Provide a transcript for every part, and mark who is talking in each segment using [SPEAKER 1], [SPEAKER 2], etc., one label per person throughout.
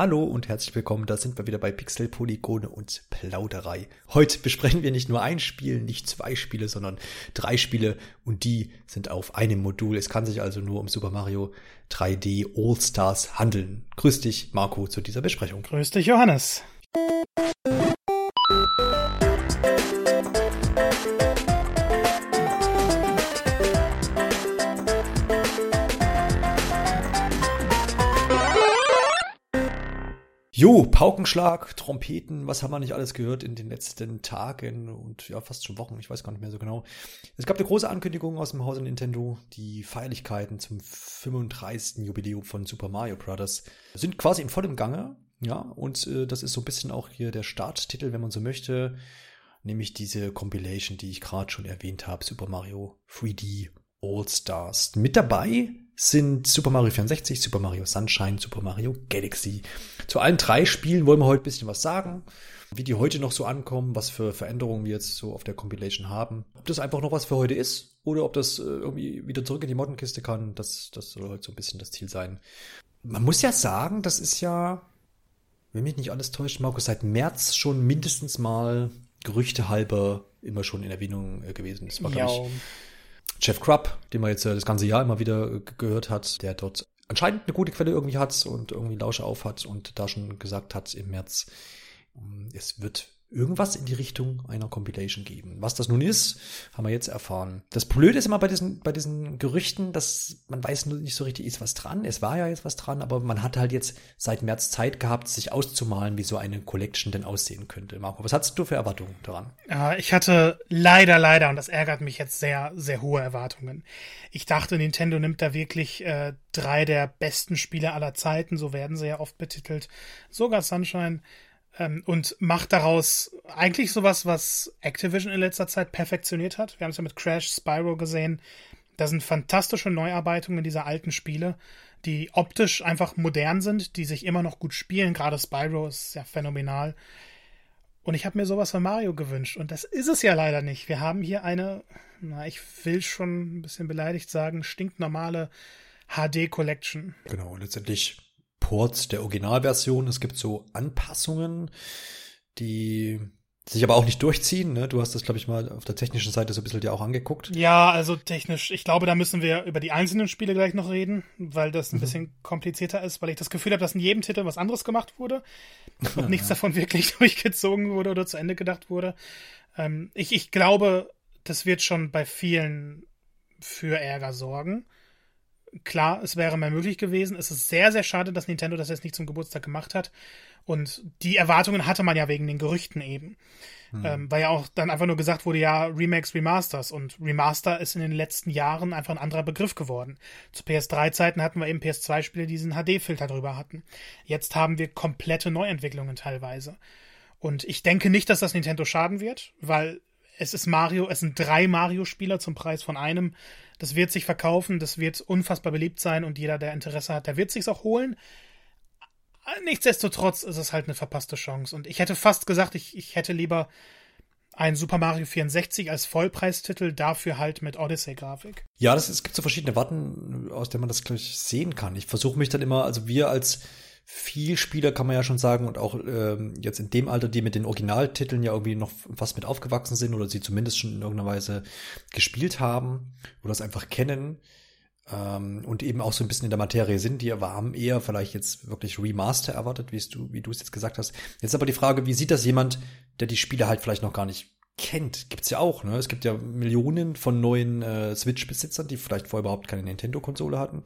[SPEAKER 1] Hallo und herzlich willkommen, da sind wir wieder bei Pixel, Polygone und Plauderei. Heute besprechen wir nicht nur ein Spiel, nicht zwei Spiele, sondern drei Spiele und die sind auf einem Modul. Es kann sich also nur um Super Mario 3D All Stars handeln. Grüß dich, Marco, zu dieser Besprechung.
[SPEAKER 2] Grüß dich, Johannes.
[SPEAKER 1] Jo, Paukenschlag, Trompeten, was haben wir nicht alles gehört in den letzten Tagen und ja, fast schon Wochen, ich weiß gar nicht mehr so genau. Es gab eine große Ankündigung aus dem Hause Nintendo. Die Feierlichkeiten zum 35. Jubiläum von Super Mario Bros. sind quasi in vollem Gange. Ja, und äh, das ist so ein bisschen auch hier der Starttitel, wenn man so möchte. Nämlich diese Compilation, die ich gerade schon erwähnt habe, Super Mario 3D All Stars. Mit dabei sind Super Mario 64, Super Mario Sunshine, Super Mario Galaxy. Zu allen drei Spielen wollen wir heute ein bisschen was sagen, wie die heute noch so ankommen, was für Veränderungen wir jetzt so auf der Compilation haben. Ob das einfach noch was für heute ist oder ob das äh, irgendwie wieder zurück in die Moddenkiste kann, das, das soll heute so ein bisschen das Ziel sein. Man muss ja sagen, das ist ja, wenn mich nicht alles täuscht, Markus, seit März schon mindestens mal Gerüchte halber immer schon in Erwähnung äh, gewesen. Das war, glaube ich, Jeff Krupp, den man jetzt äh, das ganze Jahr immer wieder äh, gehört hat, der dort anscheinend eine gute Quelle irgendwie hat und irgendwie Lausche auf hat und da schon gesagt hat im März, ähm, es wird irgendwas in die Richtung einer Compilation geben. Was das nun ist, haben wir jetzt erfahren. Das Blöde ist immer bei diesen, bei diesen Gerüchten, dass man weiß nicht so richtig, ist was dran. Es war ja jetzt was dran, aber man hat halt jetzt seit März Zeit gehabt, sich auszumalen, wie so eine Collection denn aussehen könnte. Marco, was hast du für Erwartungen daran?
[SPEAKER 2] Ja, ich hatte leider, leider, und das ärgert mich jetzt sehr, sehr hohe Erwartungen. Ich dachte, Nintendo nimmt da wirklich äh, drei der besten Spiele aller Zeiten, so werden sie ja oft betitelt. Sogar Sunshine ähm, und macht daraus eigentlich sowas, was Activision in letzter Zeit perfektioniert hat. Wir haben es ja mit Crash, Spyro gesehen. Da sind fantastische Neuarbeitungen dieser alten Spiele, die optisch einfach modern sind, die sich immer noch gut spielen. Gerade Spyro ist ja phänomenal. Und ich habe mir sowas von Mario gewünscht. Und das ist es ja leider nicht. Wir haben hier eine, na, ich will schon ein bisschen beleidigt sagen, stinknormale HD-Collection.
[SPEAKER 1] Genau, letztendlich Ports der Originalversion. Es gibt so Anpassungen, die sich aber auch nicht durchziehen. Ne? Du hast das, glaube ich, mal auf der technischen Seite so ein bisschen dir auch angeguckt.
[SPEAKER 2] Ja, also technisch. Ich glaube, da müssen wir über die einzelnen Spiele gleich noch reden, weil das ein mhm. bisschen komplizierter ist, weil ich das Gefühl habe, dass in jedem Titel was anderes gemacht wurde und nichts davon wirklich durchgezogen wurde oder zu Ende gedacht wurde. Ähm, ich, ich glaube, das wird schon bei vielen für Ärger sorgen klar, es wäre mehr möglich gewesen. Es ist sehr, sehr schade, dass Nintendo das jetzt nicht zum Geburtstag gemacht hat. Und die Erwartungen hatte man ja wegen den Gerüchten eben. Hm. Ähm, weil ja auch dann einfach nur gesagt wurde, ja, Remakes, Remasters. Und Remaster ist in den letzten Jahren einfach ein anderer Begriff geworden. Zu PS3-Zeiten hatten wir eben PS2-Spiele, die diesen HD-Filter drüber hatten. Jetzt haben wir komplette Neuentwicklungen teilweise. Und ich denke nicht, dass das Nintendo schaden wird, weil es ist Mario, es sind drei Mario-Spieler zum Preis von einem. Das wird sich verkaufen, das wird unfassbar beliebt sein und jeder, der Interesse hat, der wird sich's auch holen. Nichtsdestotrotz ist es halt eine verpasste Chance. Und ich hätte fast gesagt, ich, ich hätte lieber ein Super Mario 64 als Vollpreistitel, dafür halt mit Odyssey-Grafik.
[SPEAKER 1] Ja, das, es gibt so verschiedene Warten, aus denen man das gleich sehen kann. Ich versuche mich dann immer, also wir als viel Spieler kann man ja schon sagen und auch ähm, jetzt in dem Alter, die mit den Originaltiteln ja irgendwie noch fast mit aufgewachsen sind oder sie zumindest schon in irgendeiner Weise gespielt haben oder es einfach kennen ähm, und eben auch so ein bisschen in der Materie sind, die aber haben eher vielleicht jetzt wirklich Remaster erwartet, wie du, wie du es jetzt gesagt hast. Jetzt aber die Frage, wie sieht das jemand, der die Spiele halt vielleicht noch gar nicht kennt, gibt's ja auch. Ne? Es gibt ja Millionen von neuen äh, Switch-Besitzern, die vielleicht vorher überhaupt keine Nintendo-Konsole hatten.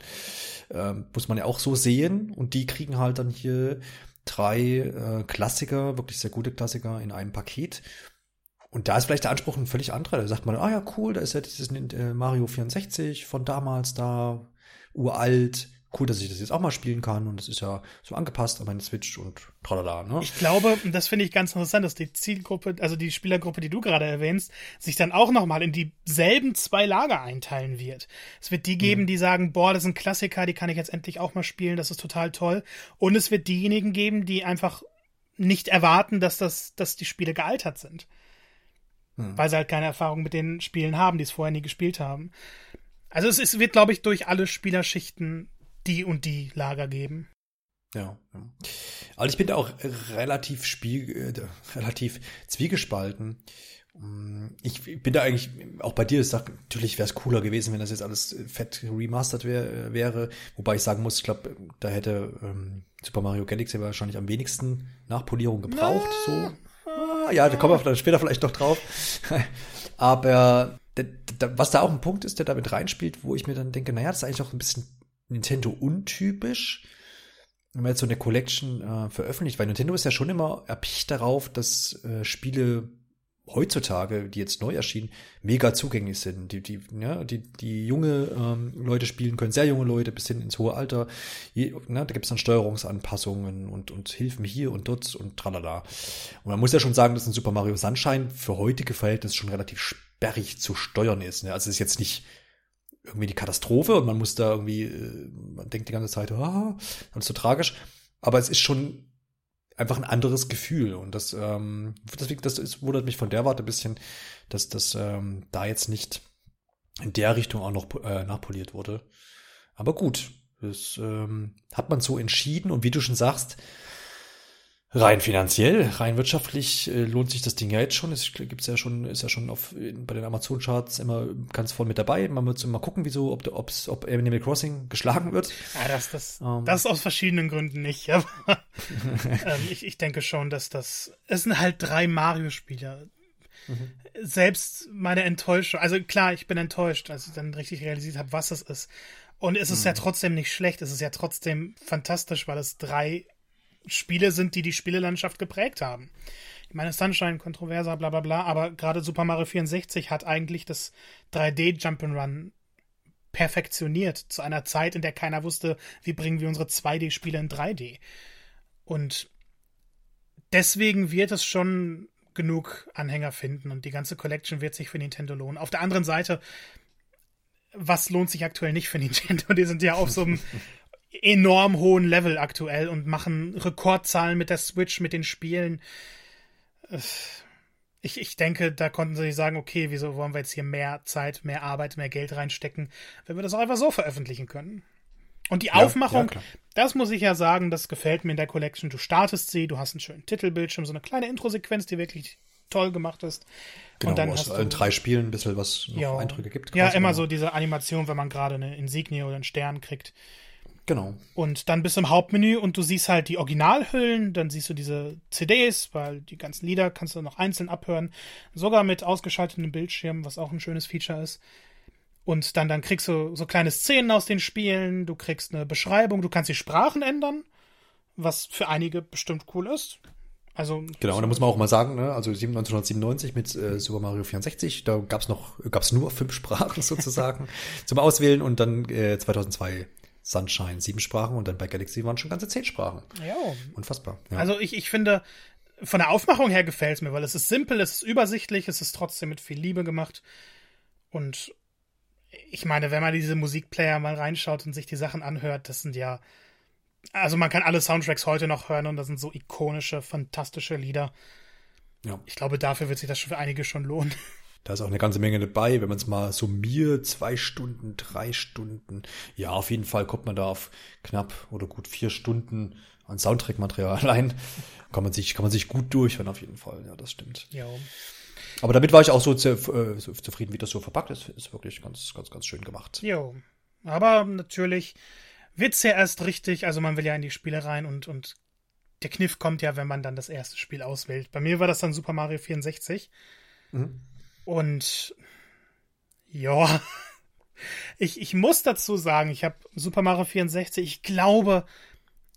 [SPEAKER 1] Ähm, muss man ja auch so sehen. Und die kriegen halt dann hier drei äh, Klassiker, wirklich sehr gute Klassiker in einem Paket. Und da ist vielleicht der Anspruch ein völlig anderer. Da sagt man, ah ja, cool, da ist ja dieses äh, Mario 64 von damals da, uralt, cool, dass ich das jetzt auch mal spielen kann und es ist ja so angepasst an meine Switch und tralala, ne?
[SPEAKER 2] Ich glaube, das finde ich ganz interessant, dass die Zielgruppe, also die Spielergruppe, die du gerade erwähnst, sich dann auch nochmal in dieselben zwei Lager einteilen wird. Es wird die geben, mhm. die sagen, boah, das sind Klassiker, die kann ich jetzt endlich auch mal spielen, das ist total toll. Und es wird diejenigen geben, die einfach nicht erwarten, dass das, dass die Spiele gealtert sind. Mhm. Weil sie halt keine Erfahrung mit den Spielen haben, die es vorher nie gespielt haben. Also es ist, wird, glaube ich, durch alle Spielerschichten die und die Lager geben.
[SPEAKER 1] Ja, ja. Also ich bin da auch relativ spiel, äh, relativ zwiegespalten. Mm, ich bin da eigentlich auch bei dir, ich sag, natürlich wäre es cooler gewesen, wenn das jetzt alles fett remastered wär, wäre. Wobei ich sagen muss, ich glaube, da hätte ähm, Super Mario Galaxy wahrscheinlich am wenigsten Nachpolierung gebraucht. Na, so. Ah, ja, da kommen wir dann später vielleicht noch drauf. Aber was da auch ein Punkt ist, der damit reinspielt, wo ich mir dann denke, naja, das ist eigentlich auch ein bisschen Nintendo untypisch, wenn man jetzt so eine Collection äh, veröffentlicht, weil Nintendo ist ja schon immer erpicht darauf, dass äh, Spiele heutzutage, die jetzt neu erschienen, mega zugänglich sind. Die, die, ja, die, die junge ähm, Leute spielen können, sehr junge Leute bis hin ins hohe Alter. Je, ne, da gibt es dann Steuerungsanpassungen und, und Hilfen hier und dort und tralala. Und man muss ja schon sagen, dass ein Super Mario Sunshine für heutige Verhältnisse schon relativ sperrig zu steuern ist. Ne? Also es ist jetzt nicht irgendwie die Katastrophe und man muss da irgendwie, äh, man denkt die ganze Zeit, ah, das ist so tragisch. Aber es ist schon einfach ein anderes Gefühl. Und das, ähm, deswegen, das ist, wundert mich von der Warte ein bisschen, dass das ähm, da jetzt nicht in der Richtung auch noch äh, nachpoliert wurde. Aber gut, das ähm, hat man so entschieden. Und wie du schon sagst, rein finanziell, rein wirtschaftlich äh, lohnt sich das Ding ja jetzt schon. Es gibt's ja schon, ist ja schon auf, bei den Amazon-Charts immer ganz voll mit dabei. Man muss immer gucken, wieso, ob, ob's, ob Animal Crossing geschlagen wird.
[SPEAKER 2] Ja, das, das, um. Ähm. das aus verschiedenen Gründen nicht. Aber ähm, ich, ich denke schon, dass das, es sind halt drei Mario-Spieler. Mhm. Selbst meine Enttäuschung, also klar, ich bin enttäuscht, als ich dann richtig realisiert habe, was es ist. Und es ist mhm. ja trotzdem nicht schlecht, es ist ja trotzdem fantastisch, weil es drei Spiele sind, die die Spielelandschaft geprägt haben. Ich meine, Sunshine, kontroverser, bla bla bla, aber gerade Super Mario 64 hat eigentlich das 3D Jump'n'Run perfektioniert zu einer Zeit, in der keiner wusste, wie bringen wir unsere 2D-Spiele in 3D. Und deswegen wird es schon genug Anhänger finden und die ganze Collection wird sich für Nintendo lohnen. Auf der anderen Seite, was lohnt sich aktuell nicht für Nintendo? Die sind ja auf so einem enorm hohen Level aktuell und machen Rekordzahlen mit der Switch, mit den Spielen. Ich, ich denke, da konnten sie sich sagen, okay, wieso wollen wir jetzt hier mehr Zeit, mehr Arbeit, mehr Geld reinstecken, wenn wir das auch einfach so veröffentlichen können. Und die ja, Aufmachung, ja, das muss ich ja sagen, das gefällt mir in der Collection. Du startest sie, du hast einen schönen Titelbildschirm, so eine kleine Intro-Sequenz, die wirklich toll gemacht ist.
[SPEAKER 1] Genau, und dann hast du in drei Spielen ein bisschen was noch Eindrücke gibt.
[SPEAKER 2] Ja, immer so diese Animation, wenn man gerade eine Insignie oder einen Stern kriegt.
[SPEAKER 1] Genau.
[SPEAKER 2] Und dann bist du im Hauptmenü und du siehst halt die Originalhüllen, dann siehst du diese CDs, weil die ganzen Lieder kannst du noch einzeln abhören, sogar mit ausgeschaltetem Bildschirm, was auch ein schönes Feature ist. Und dann, dann kriegst du so kleine Szenen aus den Spielen, du kriegst eine Beschreibung, du kannst die Sprachen ändern, was für einige bestimmt cool ist. Also
[SPEAKER 1] genau, und da muss man auch mal sagen, ne, also 1997 mit äh, Super Mario 64, da gab's noch gab's nur fünf Sprachen sozusagen zum Auswählen und dann äh, 2002 Sunshine sieben Sprachen und dann bei Galaxy waren schon ganze zehn Sprachen.
[SPEAKER 2] Ja.
[SPEAKER 1] Unfassbar.
[SPEAKER 2] Ja. Also ich, ich finde, von der Aufmachung her gefällt es mir, weil es ist simpel, es ist übersichtlich, es ist trotzdem mit viel Liebe gemacht. Und ich meine, wenn man diese Musikplayer mal reinschaut und sich die Sachen anhört, das sind ja. Also man kann alle Soundtracks heute noch hören und das sind so ikonische, fantastische Lieder. Ja. Ich glaube, dafür wird sich das für einige schon lohnen.
[SPEAKER 1] Da ist auch eine ganze Menge dabei, wenn man es mal summiert, zwei Stunden, drei Stunden. Ja, auf jeden Fall kommt man da auf knapp oder gut vier Stunden an Soundtrack-Material allein. Kann man sich, kann man sich gut durchhören, auf jeden Fall. Ja, das stimmt.
[SPEAKER 2] Ja.
[SPEAKER 1] Aber damit war ich auch so, zu, äh, so zufrieden, wie das so verpackt ist. Ist wirklich ganz, ganz, ganz schön gemacht.
[SPEAKER 2] Jo. Aber natürlich wird's ja erst richtig, also man will ja in die Spiele rein und, und der Kniff kommt ja, wenn man dann das erste Spiel auswählt. Bei mir war das dann Super Mario 64. Mhm. Und ja, ich, ich muss dazu sagen, ich habe Super Mario 64, ich glaube,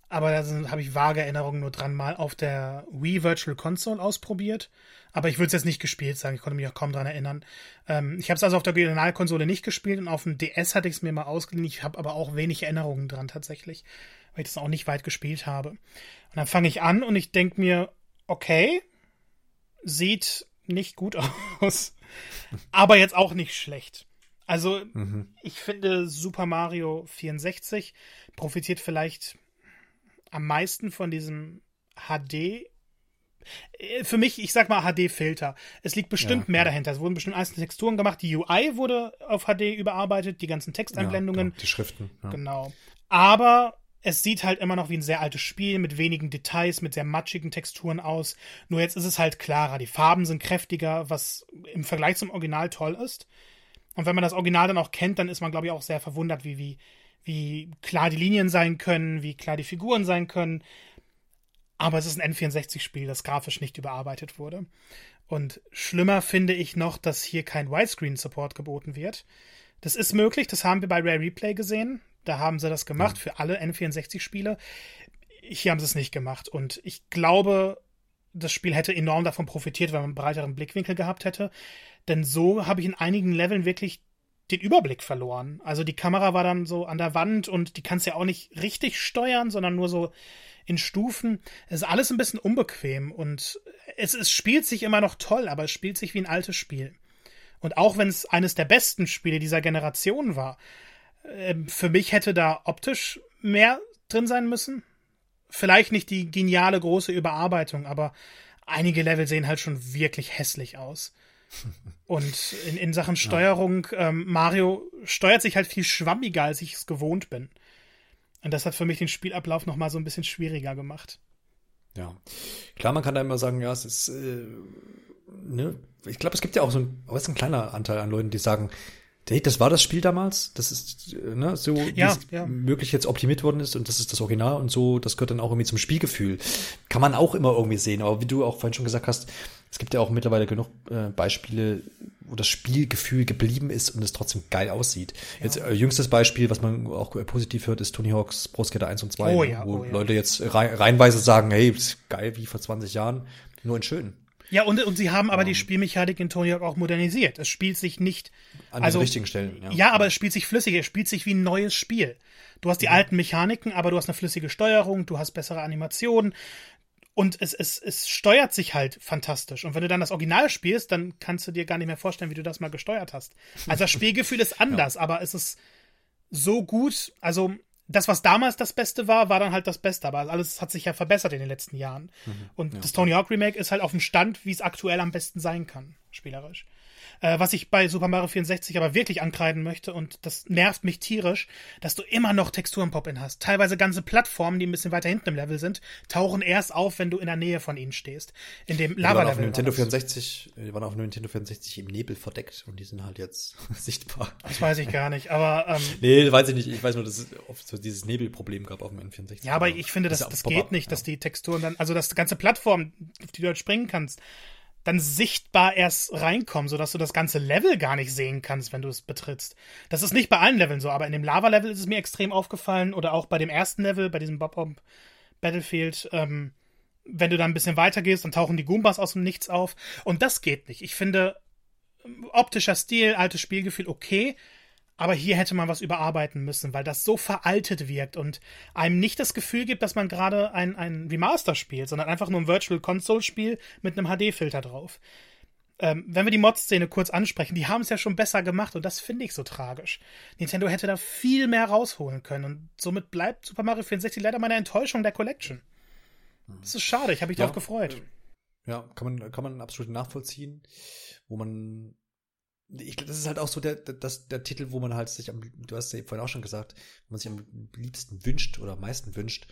[SPEAKER 2] aber da habe ich vage Erinnerungen nur dran, mal auf der Wii Virtual Console ausprobiert. Aber ich würde es jetzt nicht gespielt sagen, ich konnte mich auch kaum dran erinnern. Ähm, ich habe es also auf der Originalkonsole nicht gespielt und auf dem DS hatte ich es mir mal ausgeliehen. Ich habe aber auch wenig Erinnerungen dran tatsächlich, weil ich das auch nicht weit gespielt habe. Und dann fange ich an und ich denke mir, okay, sieht nicht gut aus aber jetzt auch nicht schlecht. Also, mhm. ich finde, Super Mario 64 profitiert vielleicht am meisten von diesem HD. Äh, für mich, ich sag mal HD-Filter. Es liegt bestimmt ja, mehr ja. dahinter. Es wurden bestimmt einzelne Texturen gemacht. Die UI wurde auf HD überarbeitet, die ganzen Texteinblendungen.
[SPEAKER 1] Ja, die Schriften.
[SPEAKER 2] Genau. Aber es sieht halt immer noch wie ein sehr altes Spiel mit wenigen Details, mit sehr matschigen Texturen aus. Nur jetzt ist es halt klarer. Die Farben sind kräftiger, was im Vergleich zum Original toll ist. Und wenn man das Original dann auch kennt, dann ist man, glaube ich, auch sehr verwundert, wie, wie, wie klar die Linien sein können, wie klar die Figuren sein können. Aber es ist ein N64-Spiel, das grafisch nicht überarbeitet wurde. Und schlimmer finde ich noch, dass hier kein Widescreen-Support geboten wird. Das ist möglich, das haben wir bei Rare Replay gesehen. Da haben sie das gemacht mhm. für alle N64-Spiele. Hier haben sie es nicht gemacht. Und ich glaube, das Spiel hätte enorm davon profitiert, wenn man einen breiteren Blickwinkel gehabt hätte. Denn so habe ich in einigen Leveln wirklich den Überblick verloren. Also die Kamera war dann so an der Wand und die kannst ja auch nicht richtig steuern, sondern nur so in Stufen. Es ist alles ein bisschen unbequem und es, es spielt sich immer noch toll, aber es spielt sich wie ein altes Spiel. Und auch wenn es eines der besten Spiele dieser Generation war, ähm, für mich hätte da optisch mehr drin sein müssen. Vielleicht nicht die geniale große Überarbeitung, aber einige Level sehen halt schon wirklich hässlich aus. Und in, in Sachen Steuerung, ähm, Mario steuert sich halt viel schwammiger, als ich es gewohnt bin. Und das hat für mich den Spielablauf noch mal so ein bisschen schwieriger gemacht.
[SPEAKER 1] Ja. Klar, man kann da immer sagen, ja, es ist, äh, ne, ich glaube, es gibt ja auch so ein, aber es ist ein kleiner Anteil an Leuten, die sagen, das war das Spiel damals, das ist ne, so
[SPEAKER 2] ja,
[SPEAKER 1] wie
[SPEAKER 2] ja.
[SPEAKER 1] möglich jetzt optimiert worden ist und das ist das Original und so, das gehört dann auch irgendwie zum Spielgefühl. Kann man auch immer irgendwie sehen, aber wie du auch vorhin schon gesagt hast, es gibt ja auch mittlerweile genug äh, Beispiele, wo das Spielgefühl geblieben ist und es trotzdem geil aussieht. Ja. Jetzt äh, jüngstes Beispiel, was man auch äh, positiv hört, ist Tony Hawk's Pro Skater 1 und 2,
[SPEAKER 2] oh, ja,
[SPEAKER 1] wo
[SPEAKER 2] oh, ja.
[SPEAKER 1] Leute jetzt rein, reinweise sagen, hey, ist geil wie vor 20 Jahren, nur in schön.
[SPEAKER 2] Ja, und, und sie haben aber um, die Spielmechanik in Tony Hawk auch modernisiert. Es spielt sich nicht.
[SPEAKER 1] An
[SPEAKER 2] also,
[SPEAKER 1] den richtigen Stellen, ja.
[SPEAKER 2] Ja, aber es spielt sich flüssig, es spielt sich wie ein neues Spiel. Du hast die mhm. alten Mechaniken, aber du hast eine flüssige Steuerung, du hast bessere Animationen. Und es, es, es steuert sich halt fantastisch. Und wenn du dann das Original spielst, dann kannst du dir gar nicht mehr vorstellen, wie du das mal gesteuert hast. Also das Spielgefühl ist anders, ja. aber es ist so gut. Also das, was damals das Beste war, war dann halt das Beste. Aber alles hat sich ja verbessert in den letzten Jahren. Mhm, und ja. das Tony Hawk Remake ist halt auf dem Stand, wie es aktuell am besten sein kann, spielerisch. Äh, was ich bei Super Mario 64 aber wirklich ankreiden möchte, und das nervt mich tierisch, dass du immer noch Texturen-Pop-In hast. Teilweise ganze Plattformen, die ein bisschen weiter hinten im Level sind, tauchen erst auf, wenn du in der Nähe von ihnen stehst. In dem Lava-Level.
[SPEAKER 1] Auf Nintendo 64, die waren auf Nintendo 64 im Nebel verdeckt und die sind halt jetzt sichtbar.
[SPEAKER 2] Das weiß ich gar nicht, aber. Ähm,
[SPEAKER 1] nee, weiß ich nicht. Ich weiß nur, dass es oft so dieses Nebelproblem gab auf dem N64.
[SPEAKER 2] Ja, aber ich finde, das, das geht nicht, ja. dass die Texturen dann, also das ganze Plattform, auf die du halt springen kannst, dann sichtbar erst reinkommen, sodass du das ganze Level gar nicht sehen kannst, wenn du es betrittst. Das ist nicht bei allen Leveln so, aber in dem Lava-Level ist es mir extrem aufgefallen oder auch bei dem ersten Level, bei diesem Bob-Bomb Battlefield, ähm, wenn du da ein bisschen weiter gehst, dann tauchen die Goombas aus dem Nichts auf. Und das geht nicht. Ich finde, optischer Stil, altes Spielgefühl okay, aber hier hätte man was überarbeiten müssen, weil das so veraltet wirkt und einem nicht das Gefühl gibt, dass man gerade ein, ein Remaster spielt, sondern einfach nur ein Virtual Console Spiel mit einem HD-Filter drauf. Ähm, wenn wir die Mod-Szene kurz ansprechen, die haben es ja schon besser gemacht und das finde ich so tragisch. Nintendo hätte da viel mehr rausholen können und somit bleibt Super Mario 64 leider meine Enttäuschung der Collection. Das ist schade, ich habe mich ja, darauf gefreut.
[SPEAKER 1] Ja, kann man, kann man absolut nachvollziehen, wo man ich, das ist halt auch so der, der, das, der Titel, wo man halt sich am, du hast ja vorhin auch schon gesagt, wo man sich am liebsten wünscht oder am meisten wünscht,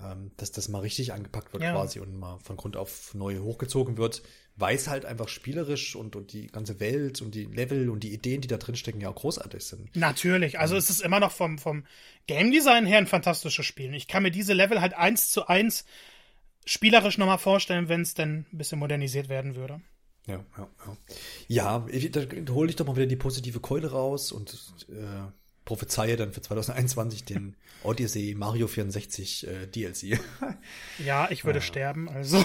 [SPEAKER 1] ähm, dass das mal richtig angepackt wird
[SPEAKER 2] ja.
[SPEAKER 1] quasi und mal von Grund auf neu hochgezogen wird, weil es halt einfach spielerisch und, und die ganze Welt und die Level und die Ideen, die da drin stecken, ja auch großartig sind.
[SPEAKER 2] Natürlich, also ähm, es ist immer noch vom, vom Game Design her ein fantastisches Spiel. Ich kann mir diese Level halt eins zu eins spielerisch nochmal vorstellen, wenn es denn ein bisschen modernisiert werden würde.
[SPEAKER 1] Ja, ja, ja. Ja, da hole ich doch mal wieder die positive Keule raus und äh, prophezeie dann für 2021 den Odyssey Mario 64 äh, DLC.
[SPEAKER 2] ja, ich würde ja. sterben, also.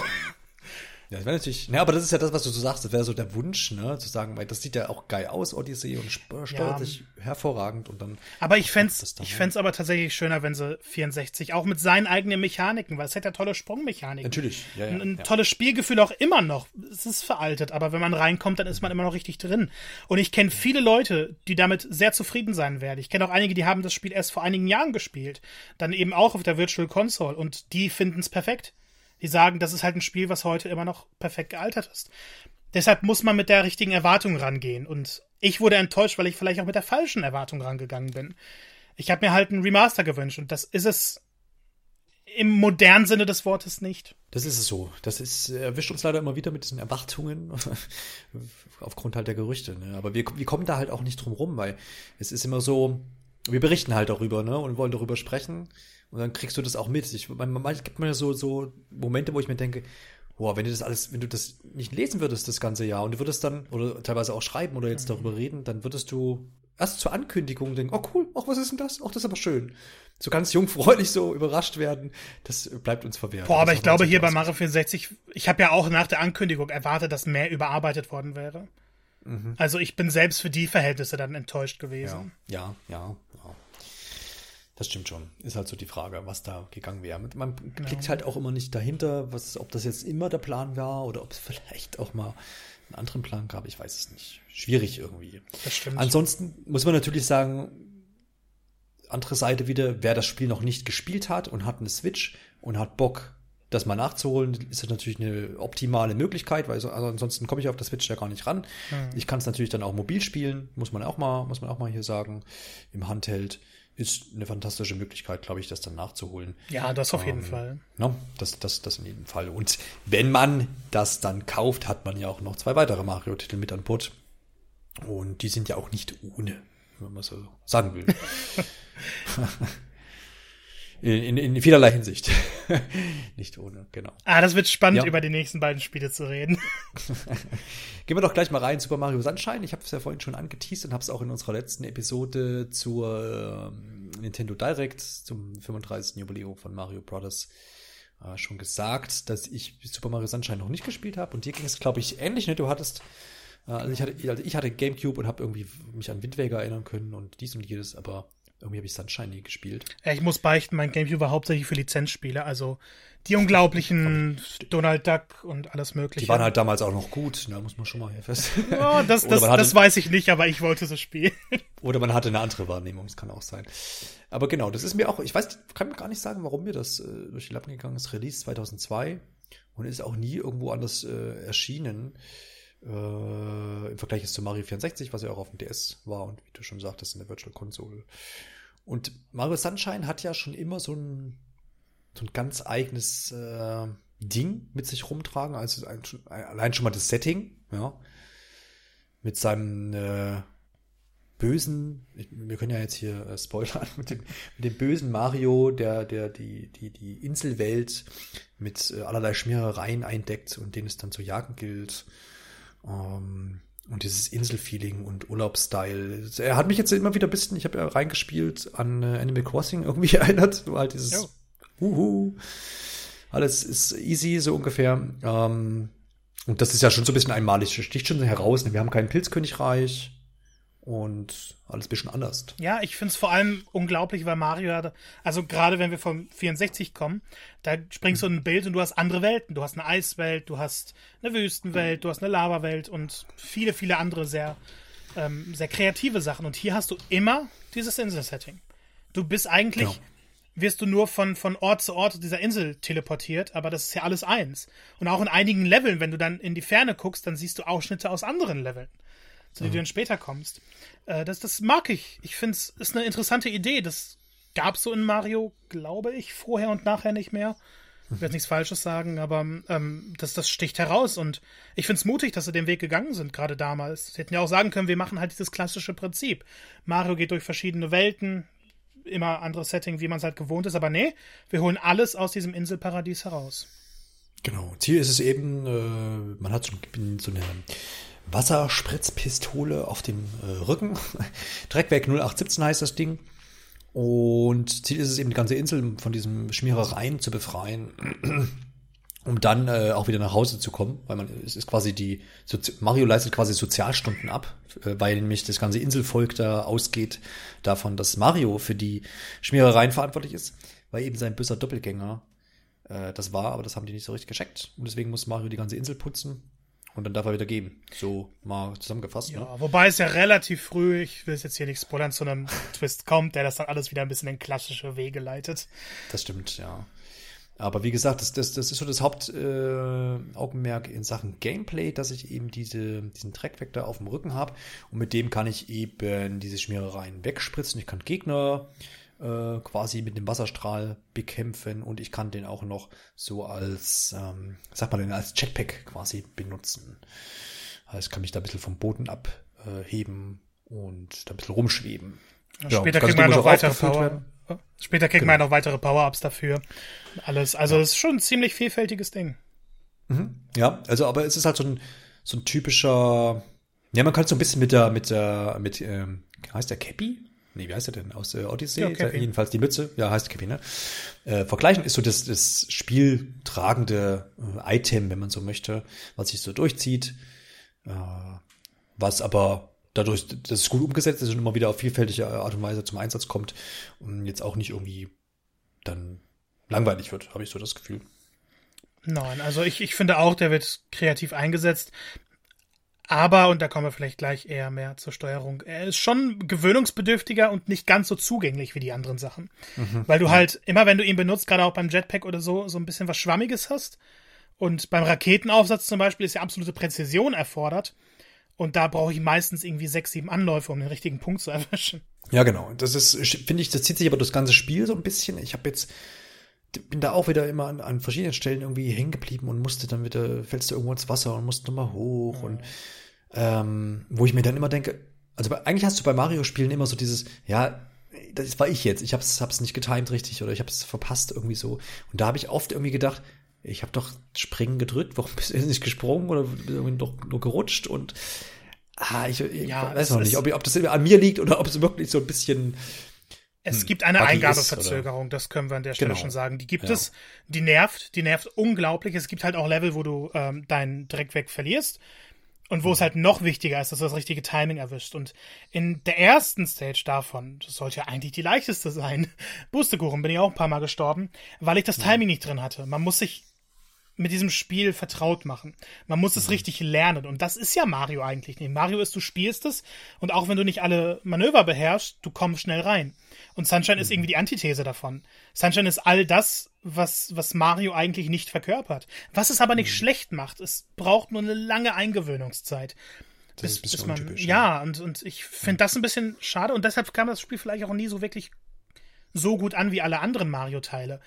[SPEAKER 1] Ja, das wäre natürlich, ne, aber das ist ja das, was du so sagst, das wäre so der Wunsch, ne, zu sagen, weil das sieht ja auch geil aus, Odyssey, und steuert ja. sich hervorragend und dann.
[SPEAKER 2] Aber ich fände ich fänd's aber tatsächlich schöner, wenn sie 64 auch mit seinen eigenen Mechaniken, weil es hat ja tolle Sprungmechaniken.
[SPEAKER 1] Natürlich, ja, ja,
[SPEAKER 2] Ein,
[SPEAKER 1] ja.
[SPEAKER 2] tolles Spielgefühl auch immer noch. Es ist veraltet, aber wenn man reinkommt, dann ist man immer noch richtig drin. Und ich kenne viele Leute, die damit sehr zufrieden sein werden. Ich kenne auch einige, die haben das Spiel erst vor einigen Jahren gespielt. Dann eben auch auf der Virtual Console und die finden es perfekt. Die sagen, das ist halt ein Spiel, was heute immer noch perfekt gealtert ist. Deshalb muss man mit der richtigen Erwartung rangehen. Und ich wurde enttäuscht, weil ich vielleicht auch mit der falschen Erwartung rangegangen bin. Ich habe mir halt ein Remaster gewünscht und das ist es im modernen Sinne des Wortes nicht.
[SPEAKER 1] Das ist es so. Das ist, erwischt uns leider immer wieder mit diesen Erwartungen aufgrund halt der Gerüchte. Ne? Aber wir, wir kommen da halt auch nicht drum rum, weil es ist immer so, wir berichten halt darüber, ne, und wollen darüber sprechen. Und dann kriegst du das auch mit. Ich, manchmal gibt man ja so, so Momente, wo ich mir denke, boah, wenn du das alles, wenn du das nicht lesen würdest das ganze Jahr und du würdest dann, oder teilweise auch schreiben oder jetzt darüber reden, dann würdest du erst zur Ankündigung denken, oh cool, ach, was ist denn das? Ach, das ist aber schön. So ganz jungfräulich so überrascht werden, das bleibt uns verwehrt.
[SPEAKER 2] Boah, aber ich glaube hier bei Mario 64, ich habe ja auch nach der Ankündigung erwartet, dass mehr überarbeitet worden wäre. Mhm. Also ich bin selbst für die Verhältnisse dann enttäuscht gewesen.
[SPEAKER 1] Ja, ja, ja. Das stimmt schon. Ist halt so die Frage, was da gegangen wäre. Man genau. klickt halt auch immer nicht dahinter, was, ob das jetzt immer der Plan war oder ob es vielleicht auch mal einen anderen Plan gab. Ich weiß es nicht. Schwierig irgendwie.
[SPEAKER 2] Das stimmt.
[SPEAKER 1] Ansonsten muss man natürlich sagen, andere Seite wieder, wer das Spiel noch nicht gespielt hat und hat eine Switch und hat Bock, das mal nachzuholen, ist das natürlich eine optimale Möglichkeit, weil so, also ansonsten komme ich auf das Switch ja gar nicht ran. Mhm. Ich kann es natürlich dann auch mobil spielen, muss man auch mal, muss man auch mal hier sagen, im Handheld ist eine fantastische Möglichkeit, glaube ich, das dann nachzuholen.
[SPEAKER 2] Ja, das auf jeden ähm, Fall.
[SPEAKER 1] No, das, das, das in jedem Fall. Und wenn man das dann kauft, hat man ja auch noch zwei weitere Mario-Titel mit an Bord. Und die sind ja auch nicht ohne, wenn man so sagen will. in, in, vielerlei Hinsicht. Nicht ohne, genau.
[SPEAKER 2] Ah, das wird spannend, ja. über die nächsten beiden Spiele zu reden.
[SPEAKER 1] Gehen wir doch gleich mal rein, Super Mario Sunshine. Ich habe es ja vorhin schon angeteased und habe es auch in unserer letzten Episode zur äh, Nintendo Direct zum 35. Jubiläum von Mario Bros. Äh, schon gesagt, dass ich Super Mario Sunshine noch nicht gespielt habe. Und dir ging es, glaube ich, ähnlich. Ne? Du hattest äh, also ich hatte, also ich hatte Gamecube und habe irgendwie mich an Wind Waker erinnern können und dies und jedes, aber irgendwie habe ich Sunshine nie gespielt.
[SPEAKER 2] Ja, ich muss beichten, mein Gamecube war hauptsächlich für Lizenzspiele, also die unglaublichen Donald Duck und alles mögliche.
[SPEAKER 1] Die waren halt damals auch noch gut, da muss man schon mal hier fest.
[SPEAKER 2] Oh, das, das, hatte, das weiß ich nicht, aber ich wollte so spielen.
[SPEAKER 1] Oder man hatte eine andere Wahrnehmung, das kann auch sein. Aber genau, das ist mir auch, ich weiß, kann gar nicht sagen, warum mir das äh, durch die Lappen gegangen ist. Release 2002 und ist auch nie irgendwo anders äh, erschienen. Äh, Im Vergleich jetzt zu Mario 64, was ja auch auf dem DS war und wie du schon sagtest, in der Virtual Console. Und Mario Sunshine hat ja schon immer so ein, so ein ganz eigenes äh, Ding mit sich rumtragen. Also allein schon mal das Setting, ja. Mit seinem äh, bösen, wir können ja jetzt hier äh, spoilern, mit dem, mit dem bösen Mario, der, der die, die, die Inselwelt mit äh, allerlei Schmierereien eindeckt und den es dann zu jagen gilt. Ähm, und dieses Inselfeeling und Urlaubsstyle. Er hat mich jetzt immer wieder ein bisschen, ich habe ja reingespielt, an äh, Animal Crossing irgendwie erinnert. So halt dieses Uhu. Alles ist easy, so ungefähr. Ähm, und das ist ja schon so ein bisschen einmalig. Sticht schon heraus. Wir haben kein Pilzkönigreich und alles ein bisschen anders.
[SPEAKER 2] Ja, ich finde es vor allem unglaublich, weil Mario hatte, also gerade wenn wir vom 64 kommen, da springst du in ein Bild und du hast andere Welten. Du hast eine Eiswelt, du hast eine Wüstenwelt, du hast eine Lavawelt und viele, viele andere sehr, ähm, sehr kreative Sachen. Und hier hast du immer dieses Inselsetting. Du bist eigentlich, genau. wirst du nur von, von Ort zu Ort dieser Insel teleportiert, aber das ist ja alles eins. Und auch in einigen Leveln, wenn du dann in die Ferne guckst, dann siehst du Ausschnitte aus anderen Leveln zu denen mhm. du dann später kommst. Äh, das, das mag ich. Ich finde es ist eine interessante Idee. Das gab es so in Mario, glaube ich, vorher und nachher nicht mehr. Ich werde nichts Falsches sagen, aber ähm, das, das sticht heraus und ich finde es mutig, dass sie den Weg gegangen sind, gerade damals. Sie hätten ja auch sagen können, wir machen halt dieses klassische Prinzip. Mario geht durch verschiedene Welten, immer anderes Setting, wie man es halt gewohnt ist, aber nee, wir holen alles aus diesem Inselparadies heraus.
[SPEAKER 1] Genau. Ziel ist es eben, äh, man hat so, so eine Wasserspritzpistole auf dem äh, Rücken. Dreckwerk 0817 heißt das Ding. Und Ziel ist es eben, die ganze Insel von diesem Schmierereien zu befreien, um dann äh, auch wieder nach Hause zu kommen, weil man es ist quasi die Sozi Mario leistet quasi Sozialstunden ab, äh, weil nämlich das ganze Inselvolk da ausgeht davon, dass Mario für die Schmierereien verantwortlich ist, weil eben sein böser Doppelgänger äh, das war, aber das haben die nicht so richtig gescheckt und deswegen muss Mario die ganze Insel putzen und dann darf er wieder geben. So mal zusammengefasst.
[SPEAKER 2] Ja,
[SPEAKER 1] ne?
[SPEAKER 2] wobei es ja relativ früh, ich will es jetzt hier nicht spoilern, zu einem Twist kommt, der das dann alles wieder ein bisschen in klassische Wege leitet.
[SPEAKER 1] Das stimmt, ja. Aber wie gesagt, das, das, das ist so das Hauptaugenmerk äh, in Sachen Gameplay, dass ich eben diese, diesen Trackvector auf dem Rücken habe und mit dem kann ich eben diese Schmierereien wegspritzen. Ich kann Gegner äh, quasi mit dem Wasserstrahl bekämpfen und ich kann den auch noch so als, ähm, sag mal denn, als Jetpack quasi benutzen. Also ich kann mich da ein bisschen vom Boden abheben und da ein bisschen rumschweben.
[SPEAKER 2] Ja, später kriegt man noch weitere Power. Später kriegt genau. man noch weitere Power-Ups dafür. Alles. Also es ja. ist schon ein ziemlich vielfältiges Ding.
[SPEAKER 1] Mhm. Ja, also aber es ist halt so ein, so ein typischer. Ja, man kann so ein bisschen mit der, mit der, mit, ähm, heißt der Cappy? Nee, wie heißt der denn? Aus äh, Odyssey? Ja, jedenfalls die Mütze. Ja, heißt Cappy, ne? Äh, vergleichen ist so das, das spieltragende äh, Item, wenn man so möchte, was sich so durchzieht. Äh, was aber dadurch, dass es gut umgesetzt ist und immer wieder auf vielfältige Art und Weise zum Einsatz kommt und jetzt auch nicht irgendwie dann langweilig wird, habe ich so das Gefühl.
[SPEAKER 2] Nein, also ich, ich finde auch, der wird kreativ eingesetzt. Aber, und da kommen wir vielleicht gleich eher mehr zur Steuerung, er ist schon gewöhnungsbedürftiger und nicht ganz so zugänglich wie die anderen Sachen. Mhm. Weil du halt immer, wenn du ihn benutzt, gerade auch beim Jetpack oder so, so ein bisschen was Schwammiges hast. Und beim Raketenaufsatz zum Beispiel ist ja absolute Präzision erfordert. Und da brauche ich meistens irgendwie sechs, sieben Anläufe, um den richtigen Punkt zu erwischen.
[SPEAKER 1] Ja, genau. Das ist, finde ich, das zieht sich aber das ganze Spiel so ein bisschen. Ich habe jetzt, bin da auch wieder immer an, an verschiedenen Stellen irgendwie hängen geblieben und musste dann wieder, fällst du irgendwo ins Wasser und musst nochmal hoch. Mhm. Und ähm, wo ich mir dann immer denke, also eigentlich hast du bei Mario-Spielen immer so dieses, ja, das war ich jetzt, ich hab's, hab's nicht getimt richtig oder ich hab's verpasst irgendwie so. Und da habe ich oft irgendwie gedacht, ich habe doch Springen gedrückt, warum bist du jetzt nicht gesprungen oder irgendwie doch nur gerutscht und ah, ich, ich ja, weiß noch nicht, ob, ob, das an mir liegt oder ob es wirklich so ein bisschen
[SPEAKER 2] es hm, gibt eine Eingabeverzögerung, das können wir an der Stelle genau. schon sagen. Die gibt ja. es, die nervt, die nervt unglaublich. Es gibt halt auch Level, wo du ähm, deinen Dreck weg verlierst. Und wo mhm. es halt noch wichtiger ist, dass du das richtige Timing erwischt. Und in der ersten Stage davon, das sollte ja eigentlich die leichteste sein, Bustekuchen, bin ich auch ein paar Mal gestorben, weil ich das mhm. Timing nicht drin hatte. Man muss sich mit diesem Spiel vertraut machen. Man muss es mhm. richtig lernen. Und das ist ja Mario eigentlich nicht. Mario ist, du spielst es und auch wenn du nicht alle Manöver beherrschst, du kommst schnell rein. Und Sunshine mhm. ist irgendwie die Antithese davon. Sunshine ist all das, was, was Mario eigentlich nicht verkörpert. Was es aber nicht mhm. schlecht macht. Es braucht nur eine lange Eingewöhnungszeit. Das bis, ist ein bisschen man, untypisch, ja, und, und ich finde das ein bisschen schade und deshalb kam das Spiel vielleicht auch nie so wirklich so gut an wie alle anderen Mario-Teile.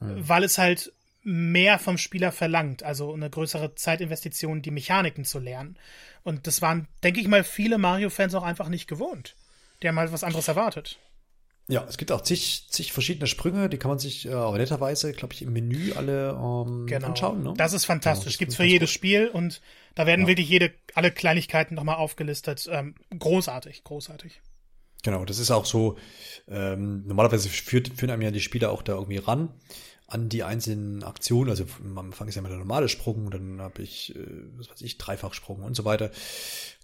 [SPEAKER 2] Mhm. Weil es halt mehr vom Spieler verlangt, also eine größere Zeitinvestition, die Mechaniken zu lernen. Und das waren, denke ich mal, viele Mario-Fans auch einfach nicht gewohnt. Die haben halt was anderes erwartet.
[SPEAKER 1] Ja, es gibt auch zig, zig verschiedene Sprünge, die kann man sich äh, aber netterweise, glaube ich, im Menü alle ähm, genau. anschauen. Ne?
[SPEAKER 2] Das ist fantastisch. Genau, das Gibt's für jedes Spiel und da werden ja. wirklich jede, alle Kleinigkeiten nochmal aufgelistet. Ähm, großartig, großartig.
[SPEAKER 1] Genau, das ist auch so, ähm, normalerweise führt, führen einem ja die Spieler auch da irgendwie ran an die einzelnen Aktionen. Also am Anfang ist ja immer der normale Sprung, dann habe ich, äh, was weiß ich, Dreifachsprung und so weiter.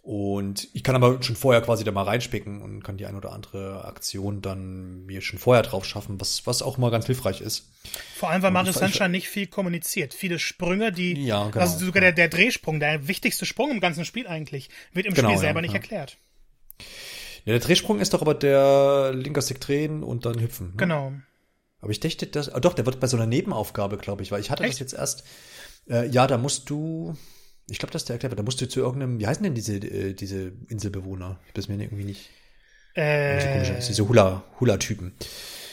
[SPEAKER 1] Und ich kann aber schon vorher quasi da mal reinspicken und kann die ein oder andere Aktion dann mir schon vorher drauf schaffen, was, was auch mal ganz hilfreich ist.
[SPEAKER 2] Vor allem, weil Mario Sunshine nicht viel kommuniziert. Viele Sprünge, die, ja, genau, also sogar ja. der, der Drehsprung, der wichtigste Sprung im ganzen Spiel eigentlich, wird im genau, Spiel selber ja, nicht erklärt.
[SPEAKER 1] Ja, der Drehsprung ist doch aber der linker Stick drehen und dann hüpfen. Ne?
[SPEAKER 2] Genau.
[SPEAKER 1] Aber ich dachte, das, ah, doch, der wird bei so einer Nebenaufgabe, glaube ich, weil ich hatte Echt? das jetzt erst, äh, ja, da musst du, ich glaube, das ist der erklärt, da musst du zu irgendeinem, wie heißen denn diese, äh, diese Inselbewohner? Ich bin mir irgendwie nicht. Äh, so diese Hula-Typen.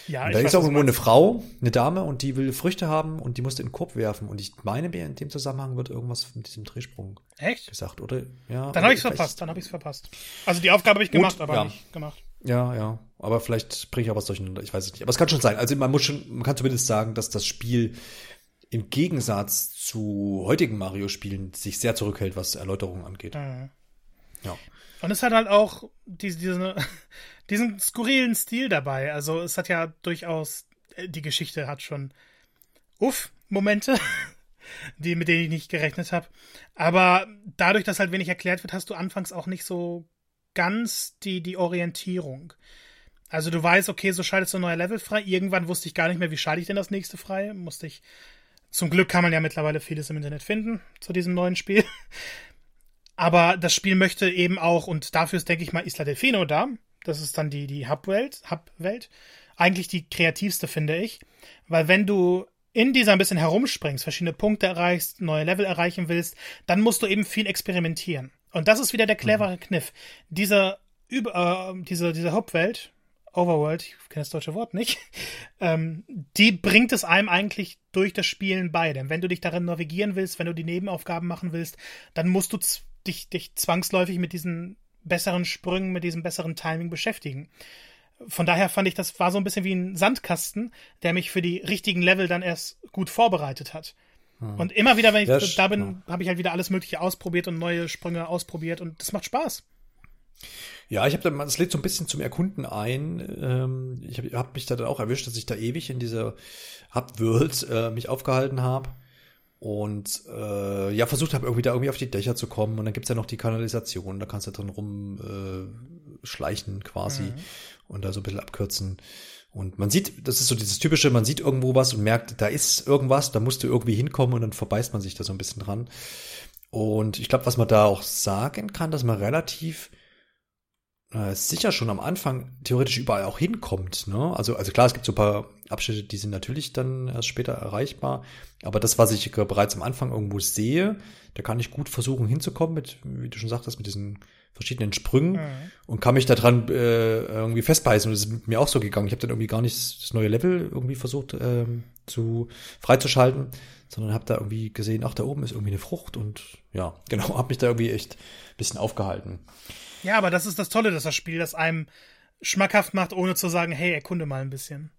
[SPEAKER 1] Ja, und da ist auch irgendwo eine Frau, eine Dame, und die will Früchte haben und die musste in den Korb werfen. Und ich meine mir, in dem Zusammenhang wird irgendwas mit diesem Drehsprung
[SPEAKER 2] Echt?
[SPEAKER 1] gesagt, oder? Ja.
[SPEAKER 2] Dann habe ich es verpasst, dann habe ich es verpasst. Also die Aufgabe habe ich gemacht, Gut, aber ja. nicht gemacht.
[SPEAKER 1] Ja, ja. Aber vielleicht bringe ich auch was durcheinander. Ich weiß es nicht. Aber es kann schon sein. Also man muss schon, man kann zumindest sagen, dass das Spiel im Gegensatz zu heutigen Mario-Spielen sich sehr zurückhält, was Erläuterungen angeht. Mhm.
[SPEAKER 2] Ja. Und es hat halt auch diese, diese, diesen skurrilen Stil dabei. Also es hat ja durchaus, äh, die Geschichte hat schon, uff, Momente, die, mit denen ich nicht gerechnet habe. Aber dadurch, dass halt wenig erklärt wird, hast du anfangs auch nicht so ganz die, die Orientierung. Also du weißt, okay, so schaltest du ein neuer Level frei. Irgendwann wusste ich gar nicht mehr, wie schalte ich denn das nächste frei. Musste ich. Zum Glück kann man ja mittlerweile vieles im Internet finden zu diesem neuen Spiel. Aber das Spiel möchte eben auch, und dafür ist, denke ich mal, Isla Delfino da. Das ist dann die, die Hub-Welt, Hub-Welt. Eigentlich die kreativste, finde ich. Weil wenn du in dieser ein bisschen herumspringst, verschiedene Punkte erreichst, neue Level erreichen willst, dann musst du eben viel experimentieren. Und das ist wieder der clevere mhm. Kniff. Diese, über, äh, diese, diese Hauptwelt, Overworld, ich kenne das deutsche Wort nicht, ähm, die bringt es einem eigentlich durch das Spielen bei. Denn wenn du dich darin navigieren willst, wenn du die Nebenaufgaben machen willst, dann musst du dich, dich zwangsläufig mit diesen besseren Sprüngen, mit diesem besseren Timing beschäftigen. Von daher fand ich, das war so ein bisschen wie ein Sandkasten, der mich für die richtigen Level dann erst gut vorbereitet hat. Hm. Und immer wieder, wenn ich das, da bin, ja. habe ich halt wieder alles Mögliche ausprobiert und neue Sprünge ausprobiert und das macht Spaß.
[SPEAKER 1] Ja, ich habe da, das lädt so ein bisschen zum Erkunden ein. Ähm, ich habe hab mich da dann auch erwischt, dass ich da ewig in dieser Hub-World äh, mich aufgehalten habe und äh, ja, versucht habe, irgendwie da irgendwie auf die Dächer zu kommen. Und dann gibt's ja noch die Kanalisation, da kannst du drin rumschleichen äh, quasi mhm. und da so ein bisschen abkürzen. Und man sieht, das ist so dieses typische, man sieht irgendwo was und merkt, da ist irgendwas, da musst du irgendwie hinkommen und dann verbeißt man sich da so ein bisschen dran. Und ich glaube, was man da auch sagen kann, dass man relativ äh, sicher schon am Anfang theoretisch überall auch hinkommt. Ne? Also, also klar, es gibt so ein paar Abschnitte, die sind natürlich dann erst später erreichbar. Aber das, was ich bereits am Anfang irgendwo sehe, da kann ich gut versuchen hinzukommen mit, wie du schon sagtest, mit diesen verschiedenen Sprüngen mhm. und kann mich da dran äh, irgendwie festbeißen. Und das ist mir auch so gegangen. Ich habe dann irgendwie gar nicht das neue Level irgendwie versucht ähm, zu freizuschalten, sondern habe da irgendwie gesehen, ach, da oben ist irgendwie eine Frucht und ja, genau, habe mich da irgendwie echt ein bisschen aufgehalten.
[SPEAKER 2] Ja, aber das ist das Tolle, dass das Spiel das einem schmackhaft macht, ohne zu sagen, hey, erkunde mal ein bisschen.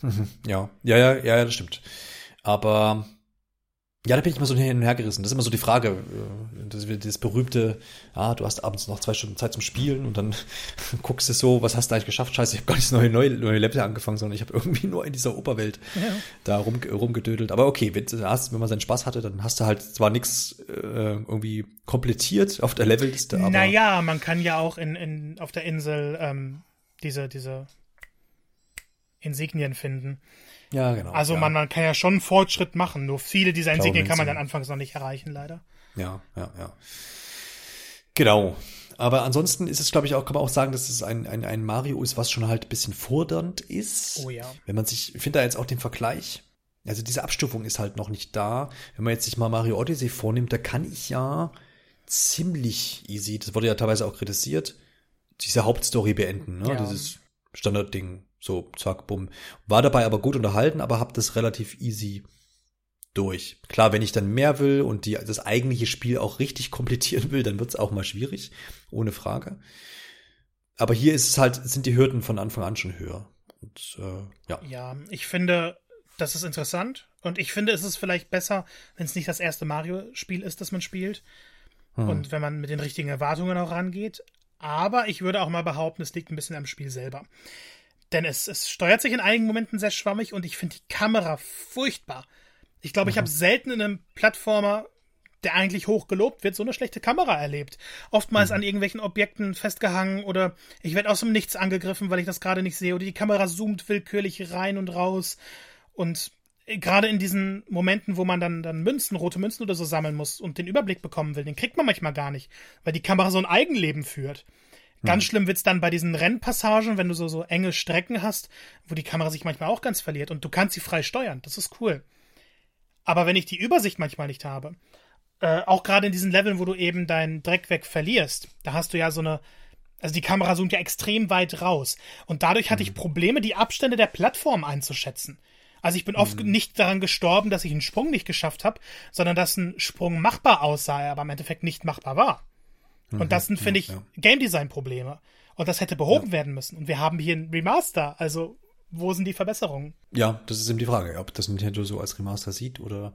[SPEAKER 1] Ja, ja, ja, ja, das stimmt. Aber ja, da bin ich immer so hin und her gerissen. Das ist immer so die Frage, äh, das, das berühmte, ja, du hast abends noch zwei Stunden Zeit zum Spielen und dann guckst du so, was hast du eigentlich geschafft? Scheiße, ich habe gar nicht neue, neue, neue Level angefangen, sondern ich habe irgendwie nur in dieser Oberwelt ja. da rum, rumgedödelt. Aber okay, wenn, hast, wenn man seinen Spaß hatte, dann hast du halt zwar nichts äh, irgendwie komplettiert auf der Levelliste,
[SPEAKER 2] aber. Naja, man kann ja auch in, in, auf der Insel ähm, diese, diese Insignien finden.
[SPEAKER 1] Ja, genau.
[SPEAKER 2] Also
[SPEAKER 1] ja.
[SPEAKER 2] Man, man kann ja schon einen Fortschritt machen, nur viele dieser Insignien kann man dann anfangs noch nicht erreichen, leider.
[SPEAKER 1] Ja, ja, ja. Genau. Aber ansonsten ist es, glaube ich, auch, kann man auch sagen, dass es ein, ein, ein Mario ist, was schon halt ein bisschen fordernd ist.
[SPEAKER 2] Oh ja.
[SPEAKER 1] Wenn man sich, ich finde da jetzt auch den Vergleich, also diese Abstufung ist halt noch nicht da. Wenn man jetzt sich mal Mario Odyssey vornimmt, da kann ich ja ziemlich easy, das wurde ja teilweise auch kritisiert, diese Hauptstory beenden, ne? Ja. Dieses Standardding. So, zack, bumm. War dabei aber gut unterhalten, aber hab das relativ easy durch. Klar, wenn ich dann mehr will und die, das eigentliche Spiel auch richtig komplettieren will, dann wird's auch mal schwierig, ohne Frage. Aber hier ist es halt, sind die Hürden von Anfang an schon höher. Und, äh, ja.
[SPEAKER 2] ja, ich finde, das ist interessant. Und ich finde, es ist vielleicht besser, wenn es nicht das erste Mario-Spiel ist, das man spielt. Hm. Und wenn man mit den richtigen Erwartungen auch rangeht. Aber ich würde auch mal behaupten, es liegt ein bisschen am Spiel selber. Denn es, es steuert sich in einigen Momenten sehr schwammig und ich finde die Kamera furchtbar. Ich glaube, mhm. ich habe selten in einem Plattformer, der eigentlich hoch gelobt wird, so eine schlechte Kamera erlebt. Oftmals mhm. an irgendwelchen Objekten festgehangen oder ich werde aus dem Nichts angegriffen, weil ich das gerade nicht sehe oder die Kamera zoomt willkürlich rein und raus. Und gerade in diesen Momenten, wo man dann, dann Münzen, rote Münzen oder so sammeln muss und den Überblick bekommen will, den kriegt man manchmal gar nicht, weil die Kamera so ein Eigenleben führt. Ganz hm. schlimm wird's dann bei diesen Rennpassagen, wenn du so, so enge Strecken hast, wo die Kamera sich manchmal auch ganz verliert und du kannst sie frei steuern. Das ist cool. Aber wenn ich die Übersicht manchmal nicht habe, äh, auch gerade in diesen Leveln, wo du eben deinen Dreck weg verlierst, da hast du ja so eine, also die Kamera zoomt ja extrem weit raus. Und dadurch hatte ich hm. Probleme, die Abstände der Plattform einzuschätzen. Also ich bin oft mhm. nicht daran gestorben, dass ich einen Sprung nicht geschafft habe, sondern dass ein Sprung machbar aussah, aber im Endeffekt nicht machbar war. Und mhm, das sind, finde ich, ja. Game Design Probleme. Und das hätte behoben ja. werden müssen. Und wir haben hier ein Remaster. Also, wo sind die Verbesserungen?
[SPEAKER 1] Ja, das ist eben die Frage, ob das Nintendo so als Remaster sieht oder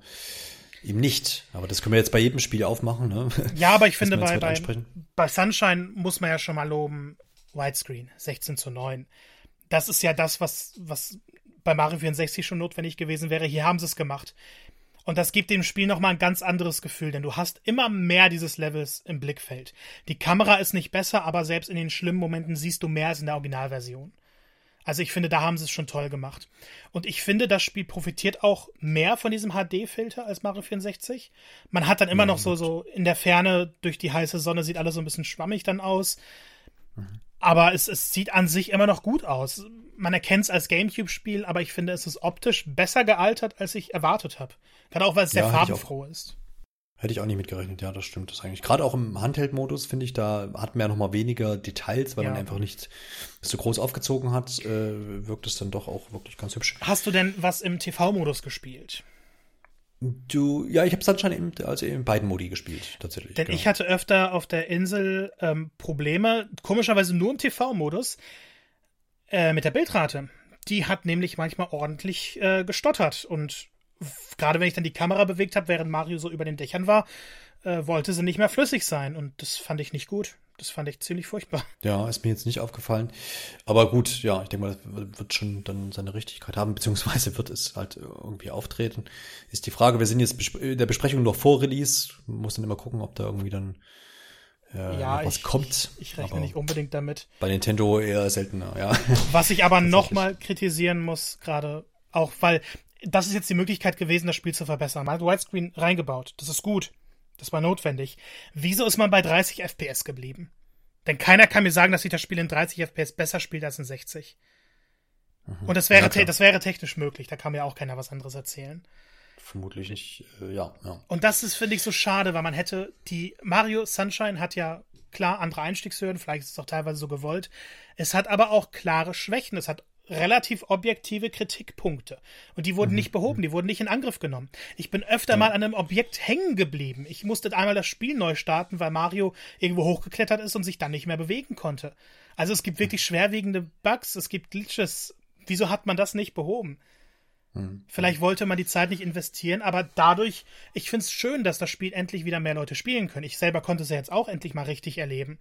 [SPEAKER 1] eben nicht. Aber das können wir jetzt bei jedem Spiel aufmachen. Ne?
[SPEAKER 2] Ja, aber ich finde, bei, bei, bei Sunshine muss man ja schon mal loben, Widescreen, 16 zu 9. Das ist ja das, was, was bei Mario 64 schon notwendig gewesen wäre. Hier haben sie es gemacht. Und das gibt dem Spiel nochmal ein ganz anderes Gefühl, denn du hast immer mehr dieses Levels im Blickfeld. Die Kamera ist nicht besser, aber selbst in den schlimmen Momenten siehst du mehr als in der Originalversion. Also ich finde, da haben sie es schon toll gemacht. Und ich finde, das Spiel profitiert auch mehr von diesem HD-Filter als Mario 64. Man hat dann immer ja, noch so, so in der Ferne durch die heiße Sonne sieht alles so ein bisschen schwammig dann aus. Mhm. Aber es, es sieht an sich immer noch gut aus. Man erkennt es als Gamecube-Spiel, aber ich finde, es ist optisch besser gealtert, als ich erwartet habe. Gerade auch, weil es sehr ja, farbenfroh ist.
[SPEAKER 1] Hätte ich auch nicht mitgerechnet, ja, das stimmt. Das eigentlich. Gerade auch im Handheld-Modus, finde ich, da hat man ja noch mal weniger Details, weil ja. man einfach nicht so groß aufgezogen hat, äh, wirkt es dann doch auch wirklich ganz hübsch.
[SPEAKER 2] Hast du denn was im TV-Modus gespielt?
[SPEAKER 1] Du, ja, ich habe Sunshine in, also in beiden Modi gespielt, tatsächlich.
[SPEAKER 2] Denn genau. ich hatte öfter auf der Insel ähm, Probleme, komischerweise nur im TV-Modus, äh, mit der Bildrate. Die hat nämlich manchmal ordentlich äh, gestottert und gerade wenn ich dann die Kamera bewegt habe, während Mario so über den Dächern war, äh, wollte sie nicht mehr flüssig sein und das fand ich nicht gut. Das fand ich ziemlich furchtbar.
[SPEAKER 1] Ja, ist mir jetzt nicht aufgefallen. Aber gut, ja, ich denke mal, das wird schon dann seine Richtigkeit haben, beziehungsweise wird es halt irgendwie auftreten. Ist die Frage, wir sind jetzt in der Besprechung noch vor Release, muss dann immer gucken, ob da irgendwie dann äh, ja, was
[SPEAKER 2] ich,
[SPEAKER 1] kommt.
[SPEAKER 2] Ich, ich rechne aber nicht unbedingt damit.
[SPEAKER 1] Bei Nintendo eher seltener, ja.
[SPEAKER 2] Was ich aber nochmal kritisieren muss, gerade auch, weil das ist jetzt die Möglichkeit gewesen, das Spiel zu verbessern. Man hat Widescreen reingebaut. Das ist gut. Das war notwendig. Wieso ist man bei 30 FPS geblieben? Denn keiner kann mir sagen, dass sich das Spiel in 30 FPS besser spielt als in 60. Mhm. Und das wäre, ja, das wäre technisch möglich. Da kann mir auch keiner was anderes erzählen.
[SPEAKER 1] Vermutlich nicht, äh, ja, ja.
[SPEAKER 2] Und das ist, finde ich, so schade, weil man hätte, die Mario Sunshine hat ja klar andere Einstiegshürden, vielleicht ist es auch teilweise so gewollt. Es hat aber auch klare Schwächen. Es hat relativ objektive Kritikpunkte. Und die wurden mhm. nicht behoben, die wurden nicht in Angriff genommen. Ich bin öfter ja. mal an einem Objekt hängen geblieben. Ich musste einmal das Spiel neu starten, weil Mario irgendwo hochgeklettert ist und sich dann nicht mehr bewegen konnte. Also es gibt wirklich mhm. schwerwiegende Bugs, es gibt Glitches. Wieso hat man das nicht behoben? Mhm. Vielleicht wollte man die Zeit nicht investieren, aber dadurch, ich finde es schön, dass das Spiel endlich wieder mehr Leute spielen können. Ich selber konnte es ja jetzt auch endlich mal richtig erleben.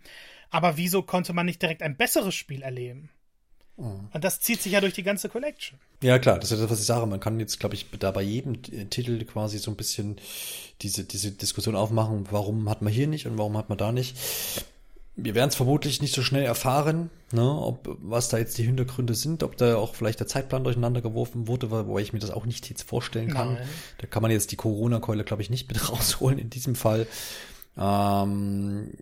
[SPEAKER 2] Aber wieso konnte man nicht direkt ein besseres Spiel erleben? Mhm. Und das zieht sich ja durch die ganze Collection.
[SPEAKER 1] Ja, klar, das ist das, was ich sage. Man kann jetzt, glaube ich, da bei jedem Titel quasi so ein bisschen diese, diese Diskussion aufmachen, warum hat man hier nicht und warum hat man da nicht. Wir werden es vermutlich nicht so schnell erfahren, ne, ob was da jetzt die Hintergründe sind, ob da auch vielleicht der Zeitplan durcheinander geworfen wurde, wobei ich mir das auch nicht jetzt vorstellen kann. Nein. Da kann man jetzt die Corona-Keule, glaube ich, nicht mit rausholen in diesem Fall. Ähm,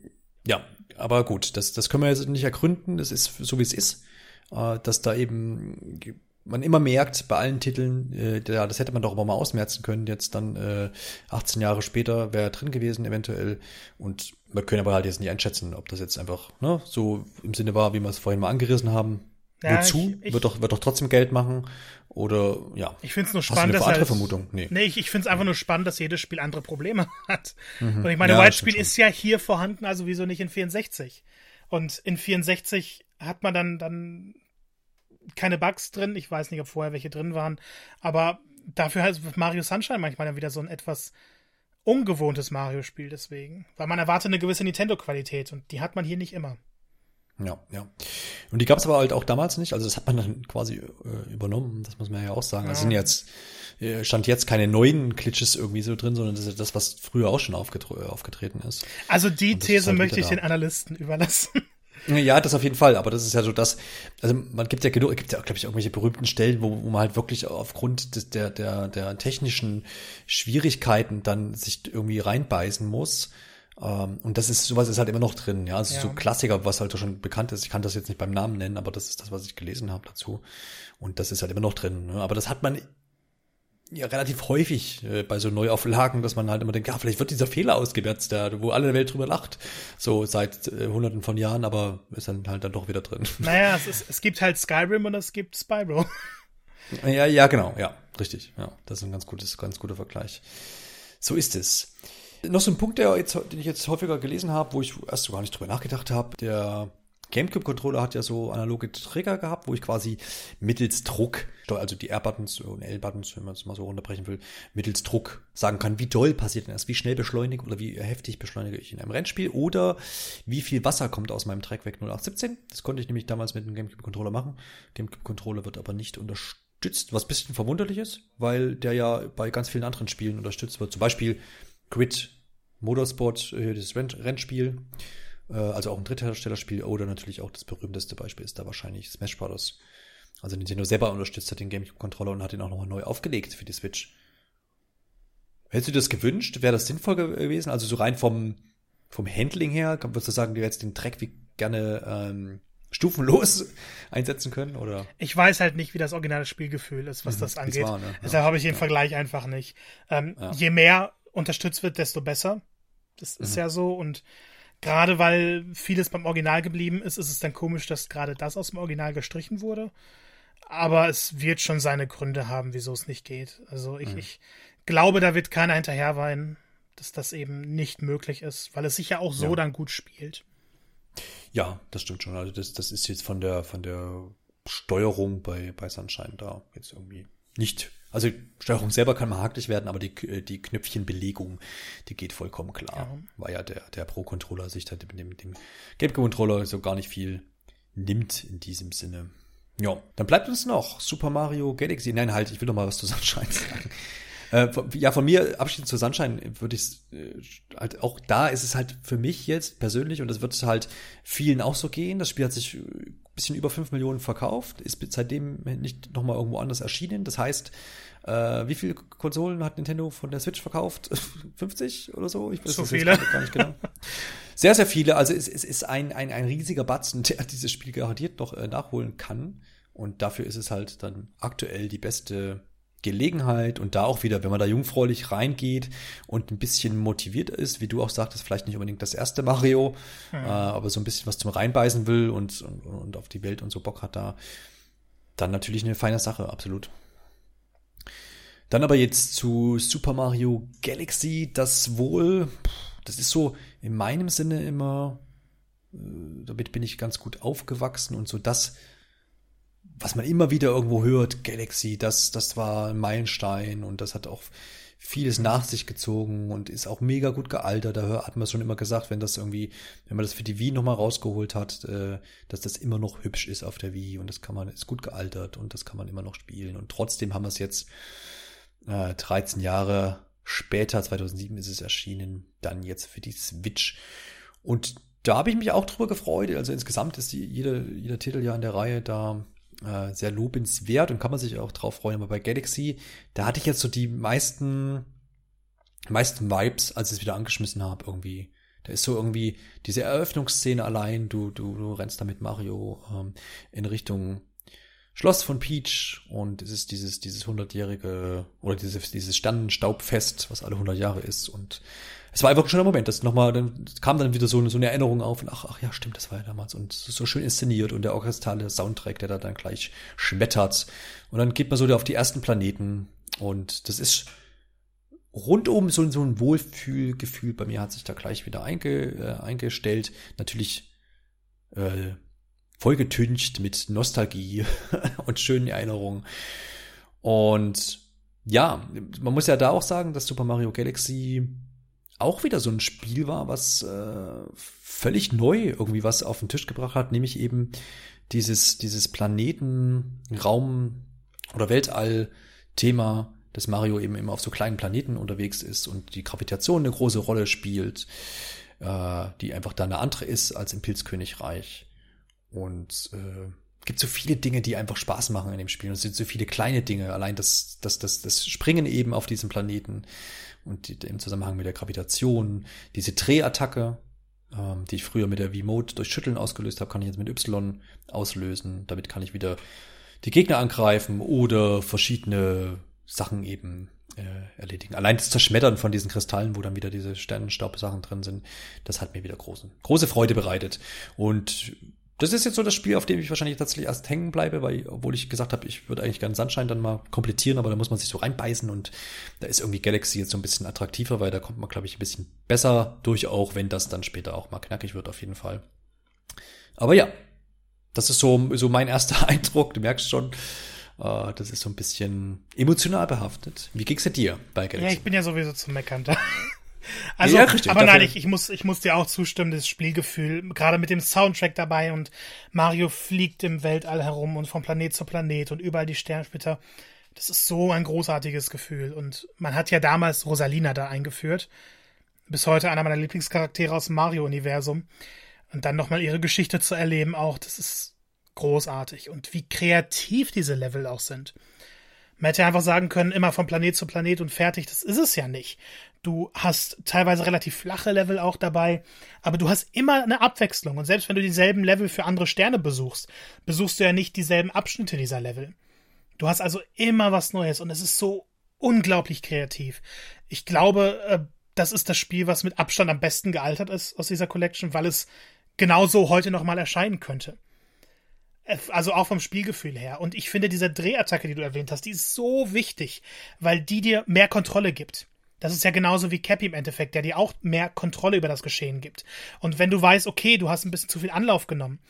[SPEAKER 1] ja, aber gut, das, das können wir jetzt nicht ergründen. Das ist so, wie es ist äh, dass da eben man immer merkt bei allen Titeln, äh, ja, das hätte man doch aber mal ausmerzen können, jetzt dann äh, 18 Jahre später wäre drin gewesen eventuell und wir können aber halt jetzt nicht einschätzen, ob das jetzt einfach ne, so im Sinne war, wie wir es vorhin mal angerissen haben. Ja, Wozu? Ich, ich, wird, doch, wird doch trotzdem Geld machen oder ja.
[SPEAKER 2] Ich finde es nur spannend, dass
[SPEAKER 1] andere Vermutung?
[SPEAKER 2] Nee, nee ich, ich finde es einfach nur spannend, dass jedes Spiel andere Probleme hat. Mhm. Und ich meine, ja, White Spiel ist ja hier vorhanden, also wieso nicht in 64? Und in 64 hat man dann, dann keine Bugs drin. Ich weiß nicht, ob vorher welche drin waren. Aber dafür hat Mario Sunshine manchmal dann wieder so ein etwas ungewohntes Mario-Spiel deswegen. Weil man erwartet eine gewisse Nintendo-Qualität und die hat man hier nicht immer.
[SPEAKER 1] Ja, ja. Und die gab es aber halt auch damals nicht. Also das hat man dann quasi äh, übernommen. Das muss man ja auch sagen. Ja. Also sind jetzt äh, stand jetzt keine neuen Glitches irgendwie so drin, sondern das ist das, was früher auch schon aufgetreten ist.
[SPEAKER 2] Also die These halt möchte ich den Analysten überlassen.
[SPEAKER 1] Ja, das auf jeden Fall, aber das ist ja so das, also man gibt ja genug, gibt ja, glaube ich, irgendwelche berühmten Stellen, wo, wo man halt wirklich aufgrund des, der, der, der technischen Schwierigkeiten dann sich irgendwie reinbeißen muss. Ähm, und das ist, sowas ist halt immer noch drin, ja. Also ja. so Klassiker, was halt schon bekannt ist. Ich kann das jetzt nicht beim Namen nennen, aber das ist das, was ich gelesen habe dazu. Und das ist halt immer noch drin. Ne? Aber das hat man ja relativ häufig äh, bei so Neuauflagen, dass man halt immer denkt, ja, vielleicht wird dieser Fehler ausgemerzt, der, wo alle Welt drüber lacht, so seit äh, hunderten von Jahren, aber ist dann halt dann doch wieder drin.
[SPEAKER 2] Naja, es, ist, es gibt halt Skyrim und es gibt Spyro.
[SPEAKER 1] Ja, ja, genau, ja, richtig, ja, das ist ein ganz gutes, ganz guter Vergleich. So ist es. Noch so ein Punkt, der jetzt, den ich jetzt häufiger gelesen habe, wo ich erst so gar nicht drüber nachgedacht habe, der GameCube-Controller hat ja so analoge Trigger gehabt, wo ich quasi mittels Druck, also die R-Buttons und L-Buttons, wenn man es mal so runterbrechen will, mittels Druck sagen kann, wie doll passiert denn das, wie schnell beschleunige oder wie heftig beschleunige ich in einem Rennspiel oder wie viel Wasser kommt aus meinem Track weg 0817. Das konnte ich nämlich damals mit dem GameCube-Controller machen. GameCube-Controller wird aber nicht unterstützt, was bisschen verwunderlich ist, weil der ja bei ganz vielen anderen Spielen unterstützt wird. Zum Beispiel Grid Motorsport, äh, das Rennspiel also auch ein Drittherstellerspiel oder natürlich auch das berühmteste Beispiel ist da wahrscheinlich Smash Bros. Also Nintendo selber unterstützt hat den GameCube-Controller und hat ihn auch nochmal neu aufgelegt für die Switch. Hättest du das gewünscht? Wäre das sinnvoll gewesen? Also so rein vom, vom Handling her, würdest du sagen, du hättest den Track wie gerne ähm, stufenlos einsetzen können? Oder?
[SPEAKER 2] Ich weiß halt nicht, wie das originale Spielgefühl ist, was mhm, das angeht. War, ne? Deshalb ja, habe ich den ja. Vergleich einfach nicht. Ähm, ja. Je mehr unterstützt wird, desto besser. Das ist mhm. ja so und gerade weil vieles beim Original geblieben ist, ist es dann komisch, dass gerade das aus dem Original gestrichen wurde. Aber es wird schon seine Gründe haben, wieso es nicht geht. Also ich, mhm. ich glaube, da wird keiner hinterher weinen, dass das eben nicht möglich ist, weil es sich ja auch so ja. dann gut spielt.
[SPEAKER 1] Ja, das stimmt schon. Also das, das ist jetzt von der, von der Steuerung bei, bei Sunshine da jetzt irgendwie nicht. Also Steuerung selber kann mal hakelig werden, aber die, die Knöpfchenbelegung, die geht vollkommen klar. Ja. Weil ja der, der Pro-Controller sich da mit dem, dem Gamecube-Controller so gar nicht viel nimmt in diesem Sinne. Ja, dann bleibt uns noch Super Mario Galaxy. Nein, halt, ich will noch mal was zu Sunshine sagen. Äh, ja, von mir abschließend zu Sunshine würde ich äh, halt auch da ist es halt für mich jetzt persönlich und das wird halt vielen auch so gehen. Das Spiel hat sich ein bisschen über fünf Millionen verkauft, ist seitdem nicht nochmal irgendwo anders erschienen. Das heißt, äh, wie viele Konsolen hat Nintendo von der Switch verkauft? 50 oder so?
[SPEAKER 2] Ich weiß so viele. gar nicht genau.
[SPEAKER 1] Sehr, sehr viele. Also es, es ist ein, ein, ein riesiger Batzen, der dieses Spiel garantiert noch äh, nachholen kann. Und dafür ist es halt dann aktuell die beste Gelegenheit und da auch wieder, wenn man da jungfräulich reingeht und ein bisschen motiviert ist, wie du auch sagtest, vielleicht nicht unbedingt das erste Mario, mhm. äh, aber so ein bisschen was zum Reinbeißen will und, und, und auf die Welt und so Bock hat da, dann natürlich eine feine Sache, absolut. Dann aber jetzt zu Super Mario Galaxy, das wohl, das ist so in meinem Sinne immer, äh, damit bin ich ganz gut aufgewachsen und so das, was man immer wieder irgendwo hört, Galaxy, das, das war ein Meilenstein und das hat auch vieles nach sich gezogen und ist auch mega gut gealtert. Da hat man schon immer gesagt, wenn das irgendwie, wenn man das für die Wii nochmal rausgeholt hat, äh, dass das immer noch hübsch ist auf der Wii und das kann man, ist gut gealtert und das kann man immer noch spielen. Und trotzdem haben wir es jetzt äh, 13 Jahre später, 2007 ist es erschienen, dann jetzt für die Switch. Und da habe ich mich auch drüber gefreut. Also insgesamt ist die, jeder, jeder Titel ja in der Reihe da äh, sehr lobenswert und kann man sich auch drauf freuen. Aber bei Galaxy, da hatte ich jetzt so die meisten, meisten Vibes, als ich es wieder angeschmissen habe, irgendwie. Da ist so irgendwie diese Eröffnungsszene allein, du, du, du rennst da mit Mario ähm, in Richtung Schloss von Peach und es ist dieses, dieses hundertjährige oder dieses, dieses Sternenstaubfest, was alle hundert Jahre ist und es war einfach ein schöner Moment. Das nochmal, dann kam dann wieder so, so eine Erinnerung auf und ach, ach ja, stimmt, das war ja damals und so schön inszeniert und der orchestrale Soundtrack, der da dann gleich schmettert. Und dann geht man so auf die ersten Planeten und das ist rundum so, so ein Wohlfühlgefühl bei mir hat sich da gleich wieder einge, äh, eingestellt. Natürlich äh, vollgetüncht mit Nostalgie und schönen Erinnerungen. Und ja, man muss ja da auch sagen, dass Super Mario Galaxy auch wieder so ein Spiel war, was äh, völlig neu irgendwie was auf den Tisch gebracht hat, nämlich eben dieses, dieses Planeten, Raum oder Weltall-Thema, dass Mario eben immer auf so kleinen Planeten unterwegs ist und die Gravitation eine große Rolle spielt, äh, die einfach da eine andere ist als im Pilzkönigreich. Und äh, gibt so viele Dinge, die einfach Spaß machen in dem Spiel. Und es sind so viele kleine Dinge. Allein das, das, das, das Springen eben auf diesem Planeten und die, im Zusammenhang mit der Gravitation, diese Drehattacke, ähm, die ich früher mit der V-Mode durch Schütteln ausgelöst habe, kann ich jetzt mit Y auslösen. Damit kann ich wieder die Gegner angreifen oder verschiedene Sachen eben äh, erledigen. Allein das Zerschmettern von diesen Kristallen, wo dann wieder diese Sternenstaubsachen drin sind, das hat mir wieder große, große Freude bereitet. Und das ist jetzt so das Spiel, auf dem ich wahrscheinlich tatsächlich erst hängen bleibe, weil, obwohl ich gesagt habe, ich würde eigentlich gerne Sunshine dann mal komplettieren, aber da muss man sich so reinbeißen und da ist irgendwie Galaxy jetzt so ein bisschen attraktiver, weil da kommt man, glaube ich, ein bisschen besser durch, auch wenn das dann später auch mal knackig wird, auf jeden Fall. Aber ja, das ist so, so mein erster Eindruck, du merkst schon, uh, das ist so ein bisschen emotional behaftet. Wie ging's dir bei Galaxy?
[SPEAKER 2] Ja, ich bin ja sowieso zum Meckern da. Also, ja, richtig, aber nein, ich, ich, muss, ich muss dir auch zustimmen, das Spielgefühl, gerade mit dem Soundtrack dabei und Mario fliegt im Weltall herum und von Planet zu Planet und überall die Sternsplitter. Das ist so ein großartiges Gefühl. Und man hat ja damals Rosalina da eingeführt. Bis heute einer meiner Lieblingscharaktere aus dem Mario-Universum. Und dann nochmal ihre Geschichte zu erleben, auch, das ist großartig. Und wie kreativ diese Level auch sind. Man hätte einfach sagen können, immer von Planet zu Planet und fertig. Das ist es ja nicht. Du hast teilweise relativ flache Level auch dabei, aber du hast immer eine Abwechslung. Und selbst wenn du dieselben Level für andere Sterne besuchst, besuchst du ja nicht dieselben Abschnitte dieser Level. Du hast also immer was Neues und es ist so unglaublich kreativ. Ich glaube, äh, das ist das Spiel, was mit Abstand am besten gealtert ist aus dieser Collection, weil es genauso heute nochmal erscheinen könnte. Äh, also auch vom Spielgefühl her. Und ich finde, diese Drehattacke, die du erwähnt hast, die ist so wichtig, weil die dir mehr Kontrolle gibt. Das ist ja genauso wie Cappy im Endeffekt, der dir auch mehr Kontrolle über das Geschehen gibt. Und wenn du weißt, okay, du hast ein bisschen zu viel Anlauf genommen.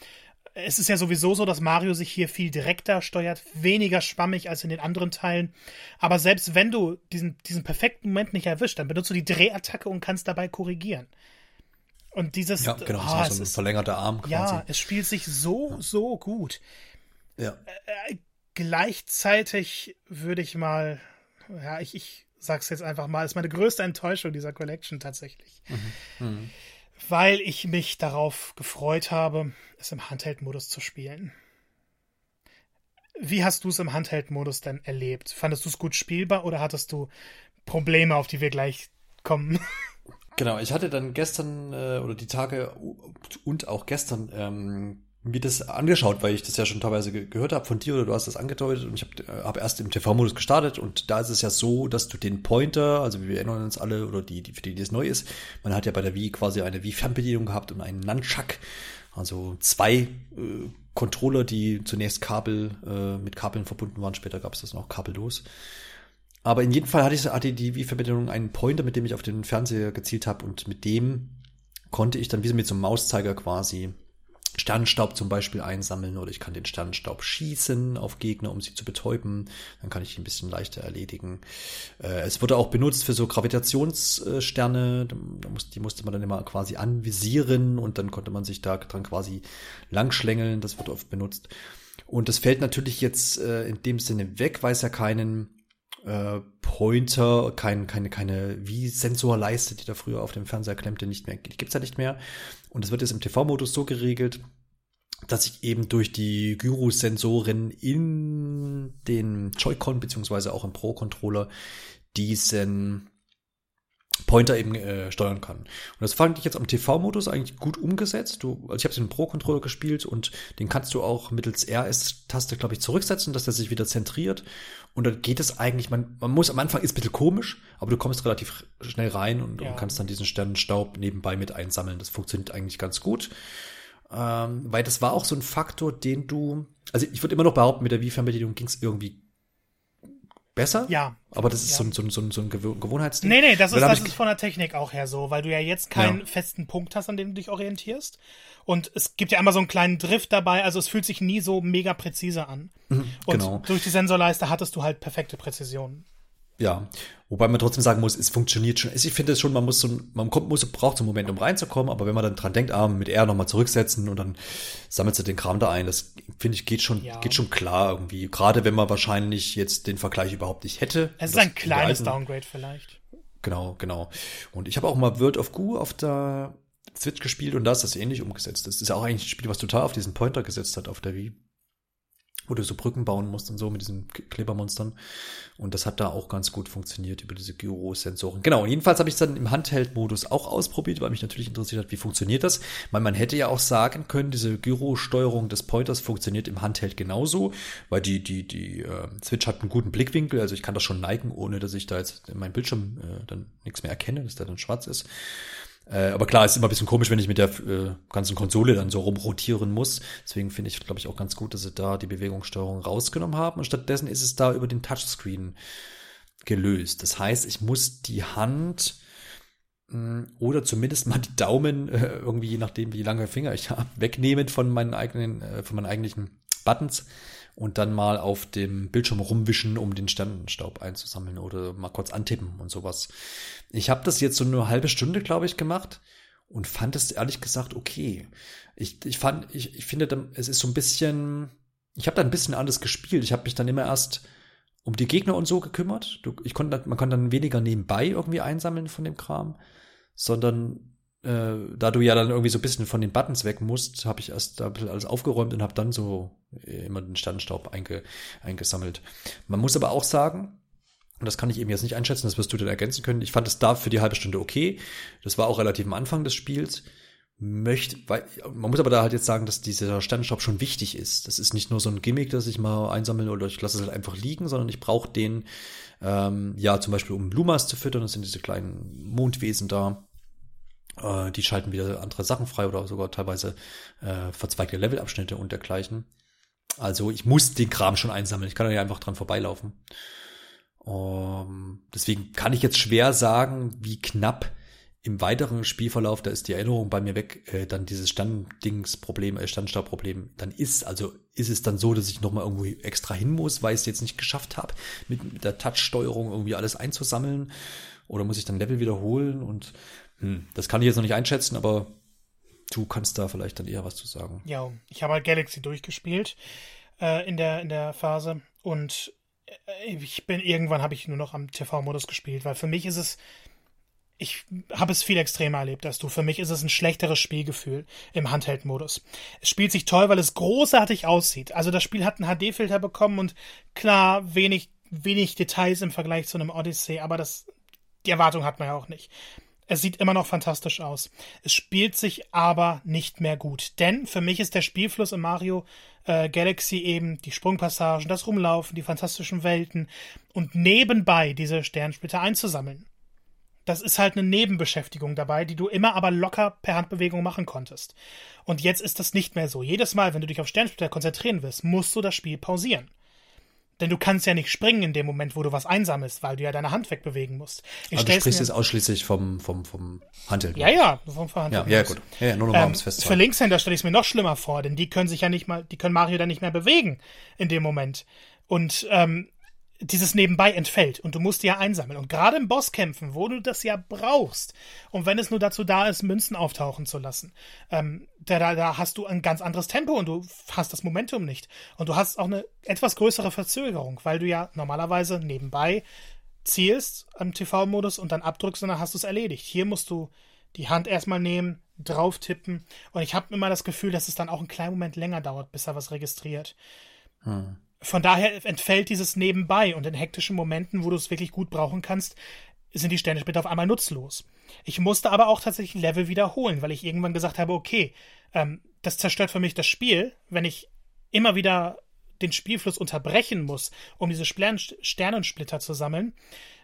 [SPEAKER 2] Es ist ja sowieso so, dass Mario sich hier viel direkter steuert, weniger schwammig als in den anderen Teilen. Aber selbst wenn du diesen, diesen perfekten Moment nicht erwischt, dann benutzt du die Drehattacke und kannst dabei korrigieren. Und dieses.
[SPEAKER 1] Ja, genau, oh, so ein ist, verlängerter Arm
[SPEAKER 2] quasi. Ja, es spielt sich so, ja. so gut.
[SPEAKER 1] Ja.
[SPEAKER 2] Äh, gleichzeitig würde ich mal, ja, ich, ich sag's jetzt einfach mal, ist meine größte Enttäuschung dieser Collection tatsächlich. Mhm. Mhm. Weil ich mich darauf gefreut habe, es im Handheld-Modus zu spielen. Wie hast du es im Handheld-Modus denn erlebt? Fandest du es gut spielbar oder hattest du Probleme, auf die wir gleich kommen?
[SPEAKER 1] Genau, ich hatte dann gestern äh, oder die Tage und auch gestern ähm, mir das angeschaut, weil ich das ja schon teilweise ge gehört habe von dir oder du hast das angedeutet und ich habe äh, hab erst im TV-Modus gestartet und da ist es ja so, dass du den Pointer, also wir erinnern uns alle oder die, die für die, es neu ist, man hat ja bei der Wii quasi eine Wii-Fernbedienung gehabt und einen Nunchuck, also zwei äh, Controller, die zunächst Kabel äh, mit Kabeln verbunden waren, später gab es das noch kabellos. Aber in jedem Fall hatte ich hatte die Wii-Verbindung einen Pointer, mit dem ich auf den Fernseher gezielt habe und mit dem konnte ich dann wie mit so einem Mauszeiger quasi Sternenstaub zum Beispiel einsammeln oder ich kann den Sternenstaub schießen auf Gegner, um sie zu betäuben. Dann kann ich ihn ein bisschen leichter erledigen. Äh, es wurde auch benutzt für so Gravitationssterne. die musste man dann immer quasi anvisieren und dann konnte man sich da dran quasi langschlängeln. Das wird oft benutzt. Und das fällt natürlich jetzt äh, in dem Sinne weg, weil es ja keinen äh, Pointer, kein, keine, keine wie Sensorleiste, die da früher auf dem Fernseher klemmte, nicht mehr, die gibt's ja nicht mehr. Und es wird jetzt im TV-Modus so geregelt, dass ich eben durch die Gyro-Sensoren in den Joy-Con beziehungsweise auch im Pro-Controller diesen Pointer eben äh, steuern kann. Und das fand ich jetzt am TV-Modus eigentlich gut umgesetzt. Du, also ich habe den Pro-Controller gespielt und den kannst du auch mittels RS-Taste, glaube ich, zurücksetzen, dass der sich wieder zentriert. Und dann geht es eigentlich, man, man muss am Anfang ist ein bisschen komisch, aber du kommst relativ schnell rein und, ja. und kannst dann diesen Sternenstaub nebenbei mit einsammeln. Das funktioniert eigentlich ganz gut. Ähm, weil das war auch so ein Faktor, den du, also ich würde immer noch behaupten, mit der Wii-Fernbedienung ging es irgendwie besser.
[SPEAKER 2] Ja.
[SPEAKER 1] Aber das ist ja. so, so, so, so ein Gewohnheitsding.
[SPEAKER 2] Nee, nee, das, ist, das ist von der Technik auch her so, weil du ja jetzt keinen ja. festen Punkt hast, an dem du dich orientierst. Und es gibt ja immer so einen kleinen Drift dabei, also es fühlt sich nie so mega präzise an. Mhm, Und genau. durch die Sensorleiste hattest du halt perfekte Präzision.
[SPEAKER 1] Ja, wobei man trotzdem sagen muss, es funktioniert schon. Ich finde es schon, man muss so, man kommt, muss, braucht so einen Moment, um reinzukommen, aber wenn man dann dran denkt, ah, mit R nochmal zurücksetzen und dann sammelt sie den Kram da ein, das finde ich geht schon, ja. geht schon klar irgendwie. Gerade wenn man wahrscheinlich jetzt den Vergleich überhaupt nicht hätte.
[SPEAKER 2] Es ist ein kleines Downgrade vielleicht.
[SPEAKER 1] Genau, genau. Und ich habe auch mal World of Goo auf der Switch gespielt und da ist das ähnlich umgesetzt. Das ist ja auch eigentlich ein Spiel, was total auf diesen Pointer gesetzt hat auf der Wii wo du so Brücken bauen musst und so mit diesen Klebermonstern. Und das hat da auch ganz gut funktioniert über diese Gyro-Sensoren. Genau, jedenfalls habe ich es dann im Handheld-Modus auch ausprobiert, weil mich natürlich interessiert hat, wie funktioniert das. Weil man hätte ja auch sagen können, diese Gyro-Steuerung des Pointers funktioniert im Handheld genauso, weil die, die, die äh, Switch hat einen guten Blickwinkel, also ich kann das schon neigen, ohne dass ich da jetzt in meinem Bildschirm äh, dann nichts mehr erkenne, dass der dann schwarz ist. Äh, aber klar, ist immer ein bisschen komisch, wenn ich mit der äh, ganzen Konsole dann so rumrotieren muss. Deswegen finde ich, glaube ich, auch ganz gut, dass sie da die Bewegungssteuerung rausgenommen haben. Und stattdessen ist es da über den Touchscreen gelöst. Das heißt, ich muss die Hand mh, hm, oder zumindest mal die Daumen, äh, irgendwie je nachdem, wie lange Finger ich habe, wegnehmen von meinen eigenen, äh, von meinen eigentlichen Buttons und dann mal auf dem Bildschirm rumwischen, um den Sternenstaub einzusammeln oder mal kurz antippen und sowas. Ich habe das jetzt so eine halbe Stunde, glaube ich, gemacht und fand es ehrlich gesagt okay. Ich, ich fand, ich, ich finde, es ist so ein bisschen, ich habe da ein bisschen anders gespielt. Ich habe mich dann immer erst um die Gegner und so gekümmert. Du, ich konnte, man konnte dann weniger nebenbei irgendwie einsammeln von dem Kram, sondern äh, da du ja dann irgendwie so ein bisschen von den Buttons weg musst, habe ich erst bisschen alles aufgeräumt und habe dann so äh, immer den Sternenstaub einge, eingesammelt. Man muss aber auch sagen, und das kann ich eben jetzt nicht einschätzen, das wirst du dann ergänzen können. Ich fand es da für die halbe Stunde okay. Das war auch relativ am Anfang des Spiels. Möchte, weil, man muss aber da halt jetzt sagen, dass dieser Sternenstaub schon wichtig ist. Das ist nicht nur so ein Gimmick, dass ich mal einsammeln oder ich lasse es halt einfach liegen, sondern ich brauche den Ähm, ja, zum Beispiel um Lumas zu füttern, das sind diese kleinen Mondwesen da. Äh, die schalten wieder andere Sachen frei oder sogar teilweise äh, verzweigte Levelabschnitte und dergleichen. Also ich muss den Kram schon einsammeln. Ich kann da ja einfach dran vorbeilaufen. Um, deswegen kann ich jetzt schwer sagen, wie knapp im weiteren Spielverlauf, da ist die Erinnerung bei mir weg, äh, dann dieses Standdingsproblem, äh, Standstabproblem dann ist. Also ist es dann so, dass ich nochmal irgendwo extra hin muss, weil ich es jetzt nicht geschafft habe, mit, mit der Touch-Steuerung irgendwie alles einzusammeln. Oder muss ich dann Level wiederholen? Und hm, das kann ich jetzt noch nicht einschätzen, aber du kannst da vielleicht dann eher was zu sagen.
[SPEAKER 2] Ja, ich habe halt Galaxy durchgespielt äh, in, der, in der Phase und äh, ich bin irgendwann habe ich nur noch am TV-Modus gespielt, weil für mich ist es ich habe es viel extremer erlebt als du. Für mich ist es ein schlechteres Spielgefühl im Handheld-Modus. Es spielt sich toll, weil es großartig aussieht. Also das Spiel hat einen HD-Filter bekommen und klar, wenig, wenig Details im Vergleich zu einem Odyssey, aber das, die Erwartung hat man ja auch nicht. Es sieht immer noch fantastisch aus. Es spielt sich aber nicht mehr gut. Denn für mich ist der Spielfluss in Mario äh, Galaxy eben die Sprungpassagen, das Rumlaufen, die fantastischen Welten und nebenbei diese Sternsplitter einzusammeln. Das ist halt eine Nebenbeschäftigung dabei, die du immer aber locker per Handbewegung machen konntest. Und jetzt ist das nicht mehr so. Jedes Mal, wenn du dich auf Sternsplitter konzentrieren willst, musst du das Spiel pausieren. Denn du kannst ja nicht springen in dem Moment, wo du was einsammelst, weil du ja deine Hand wegbewegen musst.
[SPEAKER 1] Ich Aber du sprichst jetzt ausschließlich vom, vom, vom Handel.
[SPEAKER 2] Ja, ja, vom Verhandeln.
[SPEAKER 1] Ja, ja, gut. Ja, ja nur noch mal ähm,
[SPEAKER 2] festzuhalten. Für Linkshänder stelle ich es mir noch schlimmer vor, denn die können sich ja nicht mal, die können Mario dann nicht mehr bewegen in dem Moment. Und ähm, dieses Nebenbei entfällt und du musst die ja einsammeln. Und gerade im Bosskämpfen, wo du das ja brauchst, und wenn es nur dazu da ist, Münzen auftauchen zu lassen, ähm, da, da, da hast du ein ganz anderes Tempo und du hast das Momentum nicht. Und du hast auch eine etwas größere Verzögerung, weil du ja normalerweise nebenbei zielst am TV-Modus und dann abdrückst und dann hast du es erledigt. Hier musst du die Hand erstmal nehmen, drauf tippen und ich habe immer das Gefühl, dass es dann auch einen kleinen Moment länger dauert, bis er was registriert. Hm. Von daher entfällt dieses Nebenbei und in hektischen Momenten, wo du es wirklich gut brauchen kannst, sind die Sterne später auf einmal nutzlos. Ich musste aber auch tatsächlich Level wiederholen, weil ich irgendwann gesagt habe, okay, ähm, das zerstört für mich das Spiel, wenn ich immer wieder den Spielfluss unterbrechen muss, um diese Sternensplitter zu sammeln.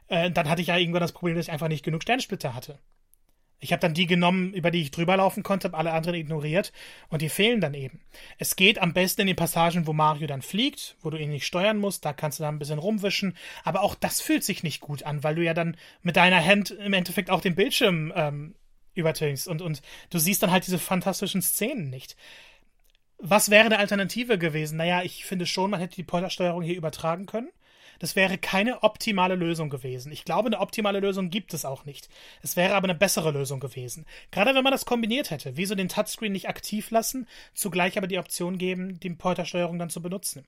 [SPEAKER 2] Äh, dann hatte ich ja irgendwann das Problem, dass ich einfach nicht genug Sternensplitter hatte. Ich habe dann die genommen, über die ich drüber laufen konnte, habe alle anderen ignoriert und die fehlen dann eben. Es geht am besten in den Passagen, wo Mario dann fliegt, wo du ihn nicht steuern musst, da kannst du dann ein bisschen rumwischen, aber auch das fühlt sich nicht gut an, weil du ja dann mit deiner Hand im Endeffekt auch den Bildschirm ähm, übertöngst und, und du siehst dann halt diese fantastischen Szenen nicht. Was wäre eine Alternative gewesen? Naja, ich finde schon, man hätte die Pointersteuerung hier übertragen können. Das wäre keine optimale Lösung gewesen. Ich glaube, eine optimale Lösung gibt es auch nicht. Es wäre aber eine bessere Lösung gewesen. Gerade wenn man das kombiniert hätte. Wieso den Touchscreen nicht aktiv lassen, zugleich aber die Option geben, die Pointersteuerung dann zu benutzen?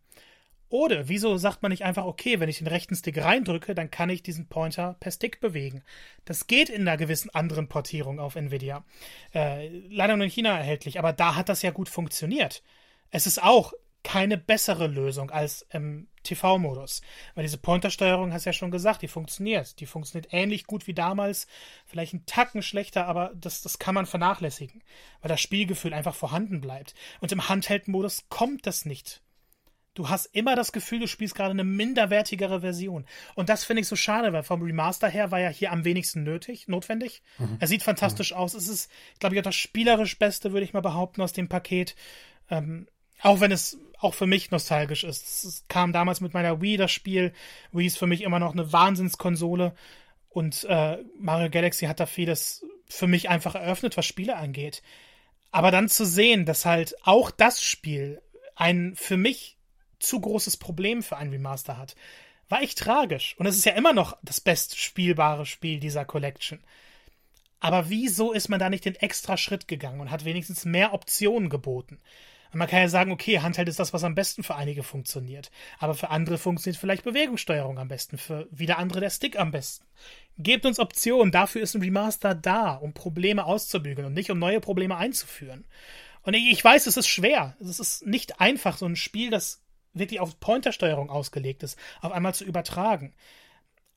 [SPEAKER 2] Oder wieso sagt man nicht einfach, okay, wenn ich den rechten Stick reindrücke, dann kann ich diesen Pointer per Stick bewegen? Das geht in einer gewissen anderen Portierung auf Nvidia. Äh, leider nur in China erhältlich, aber da hat das ja gut funktioniert. Es ist auch keine bessere Lösung als im TV-Modus. Weil diese Pointersteuerung, hast du ja schon gesagt, die funktioniert. Die funktioniert ähnlich gut wie damals, vielleicht einen Tacken schlechter, aber das, das kann man vernachlässigen, weil das Spielgefühl einfach vorhanden bleibt. Und im Handheld-Modus kommt das nicht. Du hast immer das Gefühl, du spielst gerade eine minderwertigere Version. Und das finde ich so schade, weil vom Remaster her war ja hier am wenigsten nötig, notwendig. Mhm. Er sieht fantastisch mhm. aus. Es ist, glaube ich, auch das spielerisch Beste, würde ich mal behaupten, aus dem Paket. Ähm, auch wenn es auch für mich nostalgisch ist. Es kam damals mit meiner Wii das Spiel. Wii ist für mich immer noch eine Wahnsinnskonsole. Und äh, Mario Galaxy hat da vieles für mich einfach eröffnet, was Spiele angeht. Aber dann zu sehen, dass halt auch das Spiel ein für mich zu großes Problem für ein Remaster hat, war echt tragisch. Und es ist ja immer noch das best spielbare Spiel dieser Collection. Aber wieso ist man da nicht den extra Schritt gegangen und hat wenigstens mehr Optionen geboten? Man kann ja sagen, okay, Handheld ist das, was am besten für einige funktioniert. Aber für andere funktioniert vielleicht Bewegungssteuerung am besten, für wieder andere der Stick am besten. Gebt uns Optionen, dafür ist ein Remaster da, um Probleme auszubügeln und nicht um neue Probleme einzuführen. Und ich weiß, es ist schwer. Es ist nicht einfach, so ein Spiel, das wirklich auf Pointersteuerung ausgelegt ist, auf einmal zu übertragen.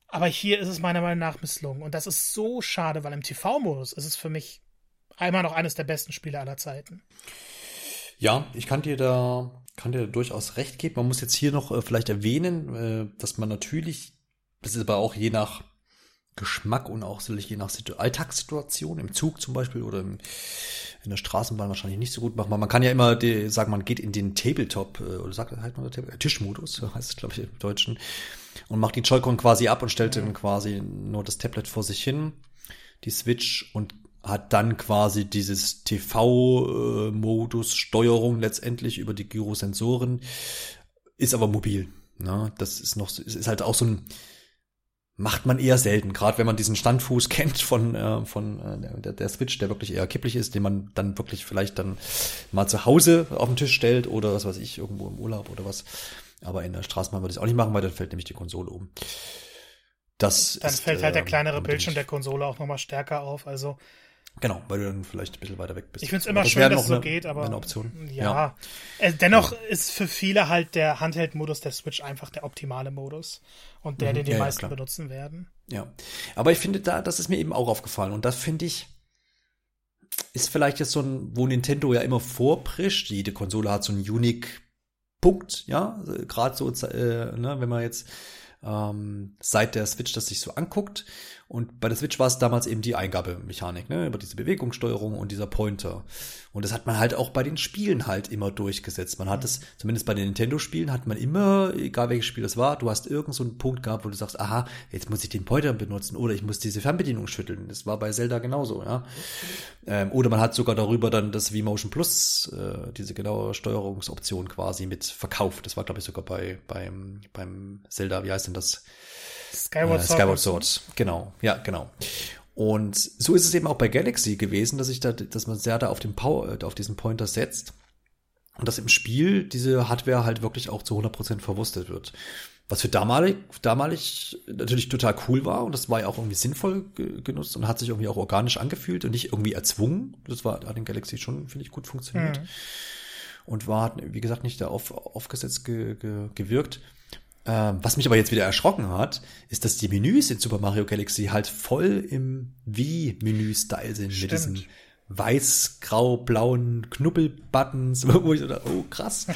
[SPEAKER 2] Aber hier ist es meiner Meinung nach misslungen. Und das ist so schade, weil im TV-Modus ist es für mich einmal noch eines der besten Spiele aller Zeiten.
[SPEAKER 1] Ja, ich kann dir da, kann dir durchaus recht geben. Man muss jetzt hier noch äh, vielleicht erwähnen, äh, dass man natürlich das ist aber auch je nach Geschmack und auch sicherlich je nach Alltagssituation, im Zug zum Beispiel oder im, in der Straßenbahn wahrscheinlich nicht so gut machen. Man kann ja immer die, sagen, man geht in den Tabletop, äh, oder sagt halt man Tischmodus, heißt es, glaube ich, im Deutschen, und macht die Joy-Con quasi ab und stellt dann quasi nur das Tablet vor sich hin, die Switch und hat dann quasi dieses TV-Modus Steuerung letztendlich über die Gyrosensoren, ist aber mobil. Ne? Das ist noch, ist halt auch so ein, macht man eher selten, gerade wenn man diesen Standfuß kennt von, äh, von äh, der, der Switch, der wirklich eher kipplich ist, den man dann wirklich vielleicht dann mal zu Hause auf den Tisch stellt oder was weiß ich, irgendwo im Urlaub oder was. Aber in der Straßenbahn würde ich es auch nicht machen, weil dann fällt nämlich die Konsole um.
[SPEAKER 2] Das dann ist, fällt halt der ähm, kleinere Bildschirm der Konsole auch nochmal stärker auf. Also
[SPEAKER 1] Genau, weil du dann vielleicht ein bisschen weiter weg bist.
[SPEAKER 2] Ich finde es immer das schön, dass es so eine, geht, aber
[SPEAKER 1] eine Option.
[SPEAKER 2] ja. ja. Äh, dennoch ja. ist für viele halt der Handheld-Modus der Switch einfach der optimale Modus und der, mhm, den die ja, meisten benutzen werden.
[SPEAKER 1] Ja, aber ich finde da, das ist mir eben auch aufgefallen und das finde ich ist vielleicht jetzt so ein, wo Nintendo ja immer vorprischt. Jede Konsole hat so einen Unique Punkt, ja, also gerade so, äh, ne, wenn man jetzt ähm, seit der Switch das sich so anguckt. Und bei der Switch war es damals eben die Eingabemechanik, ne, über diese Bewegungssteuerung und dieser Pointer. Und das hat man halt auch bei den Spielen halt immer durchgesetzt. Man hat es, zumindest bei den Nintendo-Spielen, hat man immer, egal welches Spiel das war, du hast irgend so einen Punkt gehabt, wo du sagst, aha, jetzt muss ich den Pointer benutzen oder ich muss diese Fernbedienung schütteln. Das war bei Zelda genauso, ja. Ähm, oder man hat sogar darüber dann das V-Motion Plus, äh, diese genaue Steuerungsoption quasi mit verkauft. Das war, glaube ich, sogar bei, beim, beim Zelda, wie heißt denn das?
[SPEAKER 2] Skyward, äh, Skyward Sword.
[SPEAKER 1] Genau, ja, genau. Und so ist es eben auch bei Galaxy gewesen, dass ich da, dass man sehr da auf den Power, äh, auf diesen Pointer setzt und dass im Spiel diese Hardware halt wirklich auch zu 100% verwurstet wird. Was für damalig, damalig natürlich total cool war und das war ja auch irgendwie sinnvoll genutzt und hat sich irgendwie auch organisch angefühlt und nicht irgendwie erzwungen. Das war hat in Galaxy schon, finde ich, gut funktioniert. Mhm. Und war, wie gesagt, nicht da auf, aufgesetzt ge, ge, gewirkt. Ähm, was mich aber jetzt wieder erschrocken hat, ist, dass die Menüs in Super Mario Galaxy halt voll im Wii-Menü-Style sind. Stimmt. Mit diesen weiß-grau-blauen Knubbel-Buttons, wo ich so dachte, oh krass.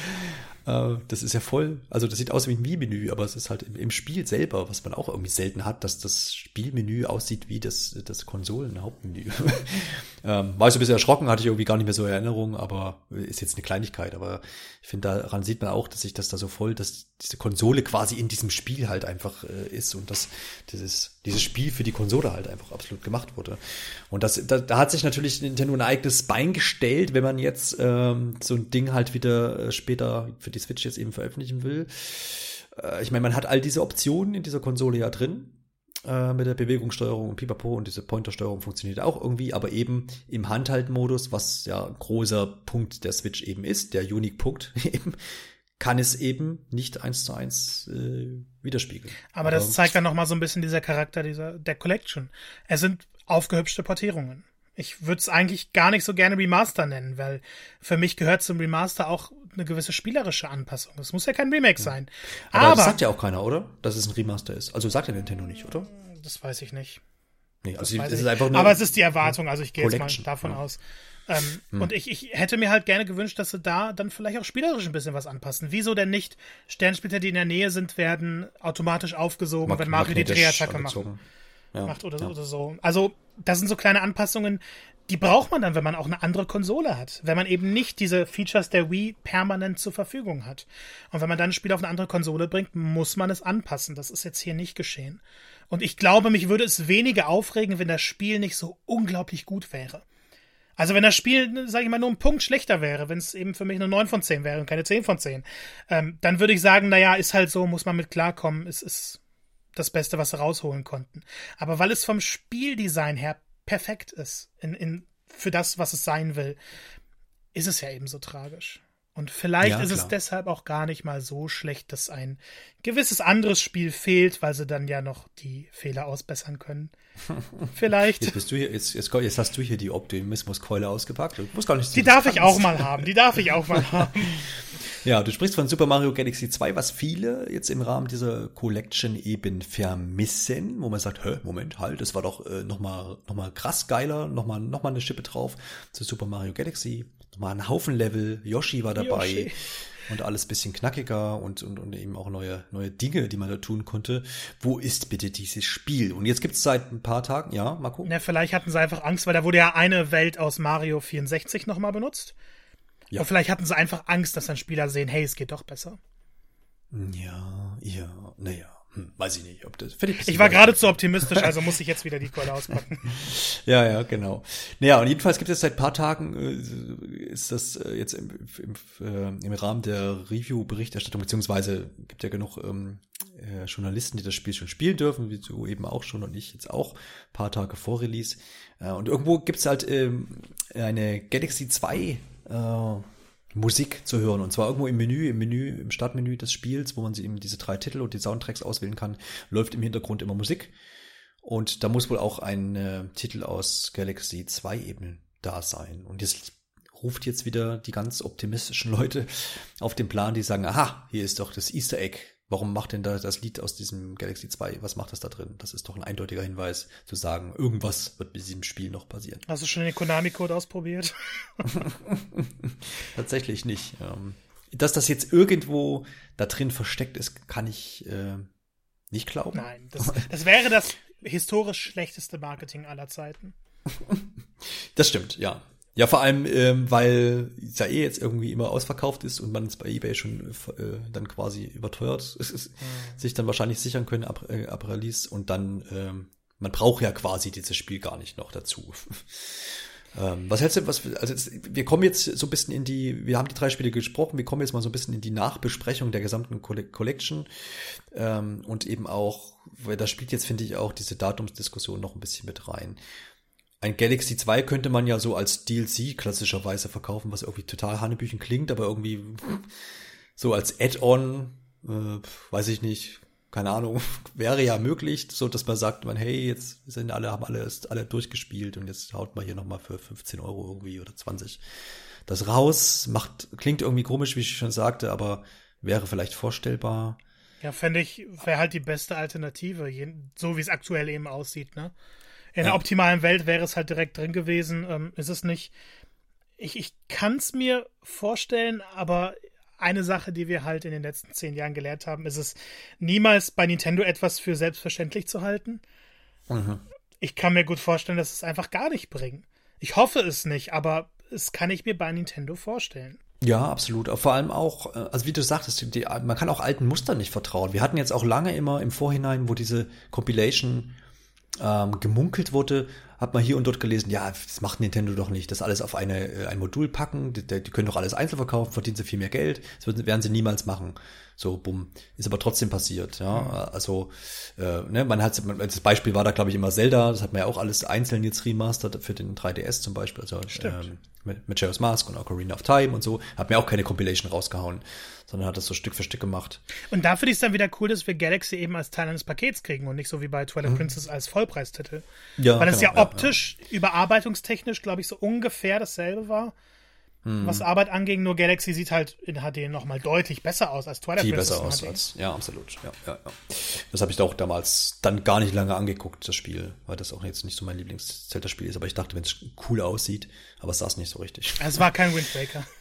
[SPEAKER 1] Äh, das ist ja voll, also das sieht aus wie ein Wii-Menü, aber es ist halt im, Spiel selber, was man auch irgendwie selten hat, dass das Spielmenü aussieht wie das, das Konsolen-Hauptmenü. ähm, war ich so ein bisschen erschrocken, hatte ich irgendwie gar nicht mehr so Erinnerung, aber ist jetzt eine Kleinigkeit. Aber ich finde, daran sieht man auch, dass sich das da so voll, dass diese Konsole quasi in diesem Spiel halt einfach äh, ist und dass dieses, dieses Spiel für die Konsole halt einfach absolut gemacht wurde. Und das, da, da hat sich natürlich Nintendo ein eigenes Bein gestellt, wenn man jetzt ähm, so ein Ding halt wieder äh, später für die Switch jetzt eben veröffentlichen will. Äh, ich meine, man hat all diese Optionen in dieser Konsole ja drin äh, mit der Bewegungssteuerung und Pipapo und diese Pointersteuerung funktioniert auch irgendwie, aber eben im Handhaltmodus, was ja ein großer Punkt der Switch eben ist, der Unique-Punkt eben, kann es eben nicht eins zu eins äh, widerspiegeln.
[SPEAKER 2] Aber das zeigt dann nochmal so ein bisschen dieser Charakter dieser der Collection. Es sind aufgehübschte Portierungen. Ich würde es eigentlich gar nicht so gerne Remaster nennen, weil für mich gehört zum Remaster auch eine gewisse spielerische Anpassung. Es muss ja kein Remake sein.
[SPEAKER 1] Aber, Aber das sagt ja auch keiner, oder? Dass es ein Remaster ist. Also sagt ja Nintendo nicht, oder?
[SPEAKER 2] Das weiß ich nicht.
[SPEAKER 1] Nee, also es ist einfach
[SPEAKER 2] nur Aber es ist die Erwartung, also ich gehe jetzt mal davon ja. aus. Ähm, hm. Und ich, ich hätte mir halt gerne gewünscht, dass sie da dann vielleicht auch spielerisch ein bisschen was anpassen. Wieso denn nicht Sternsplitter, die in der Nähe sind, werden automatisch aufgesogen, Mag wenn Mario die Drehattacke macht, ja. macht oder, ja. oder so. Also, das sind so kleine Anpassungen, die braucht man dann, wenn man auch eine andere Konsole hat. Wenn man eben nicht diese Features der Wii permanent zur Verfügung hat. Und wenn man dann ein Spiel auf eine andere Konsole bringt, muss man es anpassen. Das ist jetzt hier nicht geschehen. Und ich glaube, mich würde es weniger aufregen, wenn das Spiel nicht so unglaublich gut wäre. Also wenn das Spiel, sage ich mal, nur ein Punkt schlechter wäre, wenn es eben für mich eine 9 von 10 wäre und keine 10 von 10, ähm, dann würde ich sagen, naja, ist halt so, muss man mit klarkommen, es ist das Beste, was sie rausholen konnten. Aber weil es vom Spieldesign her perfekt ist, in, in, für das, was es sein will, ist es ja eben so tragisch. Und vielleicht ja, ist es deshalb auch gar nicht mal so schlecht, dass ein gewisses anderes Spiel fehlt, weil sie dann ja noch die Fehler ausbessern können. Vielleicht.
[SPEAKER 1] Jetzt, bist du hier, jetzt, jetzt, jetzt hast du hier die Optimismuskeule ausgepackt. Du musst gar nicht
[SPEAKER 2] die darf ich auch mal haben. Die darf ich auch mal haben.
[SPEAKER 1] Ja, du sprichst von Super Mario Galaxy 2, was viele jetzt im Rahmen dieser Collection eben vermissen, wo man sagt, hä, Moment, halt, das war doch äh, nochmal noch mal krass geiler, nochmal noch mal eine Schippe drauf zu Super Mario Galaxy mal ein Haufen Level. Yoshi war dabei.
[SPEAKER 2] Yoshi.
[SPEAKER 1] Und alles bisschen knackiger und, und, und eben auch neue, neue Dinge, die man da tun konnte. Wo ist bitte dieses Spiel? Und jetzt gibt's seit ein paar Tagen, ja, Marco?
[SPEAKER 2] Na, vielleicht hatten sie einfach Angst, weil da wurde ja eine Welt aus Mario 64 nochmal benutzt. Ja. Und vielleicht hatten sie einfach Angst, dass dann Spieler sehen, hey, es geht doch besser.
[SPEAKER 1] Ja, ja, naja. Hm, weiß ich nicht, ob das.
[SPEAKER 2] Ich, ich war gerade zu optimistisch, also muss ich jetzt wieder die Keule auspacken.
[SPEAKER 1] ja, ja, genau. Naja, und jedenfalls gibt es seit paar Tagen, äh, ist das äh, jetzt im, im, äh, im Rahmen der Review-Berichterstattung, beziehungsweise gibt ja genug ähm, äh, Journalisten, die das Spiel schon spielen dürfen, wie du eben auch schon und ich jetzt auch, paar Tage vor Release. Äh, und irgendwo gibt's halt ähm, eine Galaxy 2 äh, Musik zu hören. Und zwar irgendwo im Menü, im Menü, im Startmenü des Spiels, wo man sie eben diese drei Titel und die Soundtracks auswählen kann, läuft im Hintergrund immer Musik. Und da muss wohl auch ein äh, Titel aus Galaxy 2 eben da sein. Und jetzt ruft jetzt wieder die ganz optimistischen Leute auf den Plan, die sagen, aha, hier ist doch das Easter Egg Warum macht denn da das Lied aus diesem Galaxy 2, was macht das da drin? Das ist doch ein eindeutiger Hinweis zu sagen, irgendwas wird mit diesem Spiel noch passieren.
[SPEAKER 2] Hast du schon den Konami-Code ausprobiert?
[SPEAKER 1] Tatsächlich nicht. Ähm, dass das jetzt irgendwo da drin versteckt ist, kann ich äh, nicht glauben.
[SPEAKER 2] Nein, das, das wäre das historisch schlechteste Marketing aller Zeiten.
[SPEAKER 1] Das stimmt, ja. Ja, vor allem, ähm, weil es ja eh jetzt irgendwie immer ausverkauft ist und man es bei eBay schon äh, dann quasi überteuert ist, mhm. sich dann wahrscheinlich sichern können ab, äh, ab Release und dann, ähm, man braucht ja quasi dieses Spiel gar nicht noch dazu. ähm, was hältst du, was, also wir kommen jetzt so ein bisschen in die, wir haben die drei Spiele gesprochen, wir kommen jetzt mal so ein bisschen in die Nachbesprechung der gesamten Collection ähm, und eben auch, weil da spielt jetzt, finde ich, auch diese Datumsdiskussion noch ein bisschen mit rein ein Galaxy 2 könnte man ja so als DLC klassischerweise verkaufen, was irgendwie total Hanebüchen klingt, aber irgendwie so als Add-on, äh, weiß ich nicht, keine Ahnung, wäre ja möglich, so dass man sagt, man, hey, jetzt sind alle, haben alle, alle durchgespielt und jetzt haut man hier nochmal für 15 Euro irgendwie oder 20 das raus. Macht, klingt irgendwie komisch, wie ich schon sagte, aber wäre vielleicht vorstellbar.
[SPEAKER 2] Ja, fände ich, wäre halt die beste Alternative, so wie es aktuell eben aussieht, ne? In ja. der optimalen Welt wäre es halt direkt drin gewesen. Ähm, ist es nicht. Ich, ich kann es mir vorstellen, aber eine Sache, die wir halt in den letzten zehn Jahren gelernt haben, ist es niemals bei Nintendo etwas für selbstverständlich zu halten. Mhm. Ich kann mir gut vorstellen, dass es einfach gar nicht bringen. Ich hoffe es nicht, aber es kann ich mir bei Nintendo vorstellen.
[SPEAKER 1] Ja, absolut. Vor allem auch, äh, also wie du sagtest, die, man kann auch alten Mustern nicht vertrauen. Wir hatten jetzt auch lange immer im Vorhinein, wo diese Compilation ähm, gemunkelt wurde, hat man hier und dort gelesen, ja, das macht Nintendo doch nicht, das alles auf eine, äh, ein Modul packen, die, die können doch alles einzeln verkaufen, verdienen sie viel mehr Geld, das werden sie niemals machen. So, bumm. Ist aber trotzdem passiert, ja. Mhm. Also, äh, ne, man hat, das Beispiel war da, glaube ich, immer Zelda, das hat man ja auch alles einzeln jetzt remastert für den 3DS zum Beispiel, also ähm, mit, mit Majora's Mask und Ocarina of Time und so, hat mir auch keine Compilation rausgehauen, sondern hat das so Stück für Stück gemacht.
[SPEAKER 2] Und da finde ich es dann wieder cool, dass wir Galaxy eben als Teil eines Pakets kriegen und nicht so wie bei Twilight mhm. Princess als Vollpreistitel. Ja, Weil es genau, ja optisch, ja, ja. überarbeitungstechnisch, glaube ich, so ungefähr dasselbe war. Hm. Was Arbeit anging, nur Galaxy sieht halt in HD nochmal deutlich besser aus als Twilight
[SPEAKER 1] Viel besser aus als, ja, absolut. Ja, ja, ja. Das habe ich auch damals dann gar nicht lange angeguckt, das Spiel, weil das auch jetzt nicht so mein Lieblings-Zelda-Spiel ist. Aber ich dachte, wenn es cool aussieht, aber es saß nicht so richtig.
[SPEAKER 2] Es war kein Wind Waker.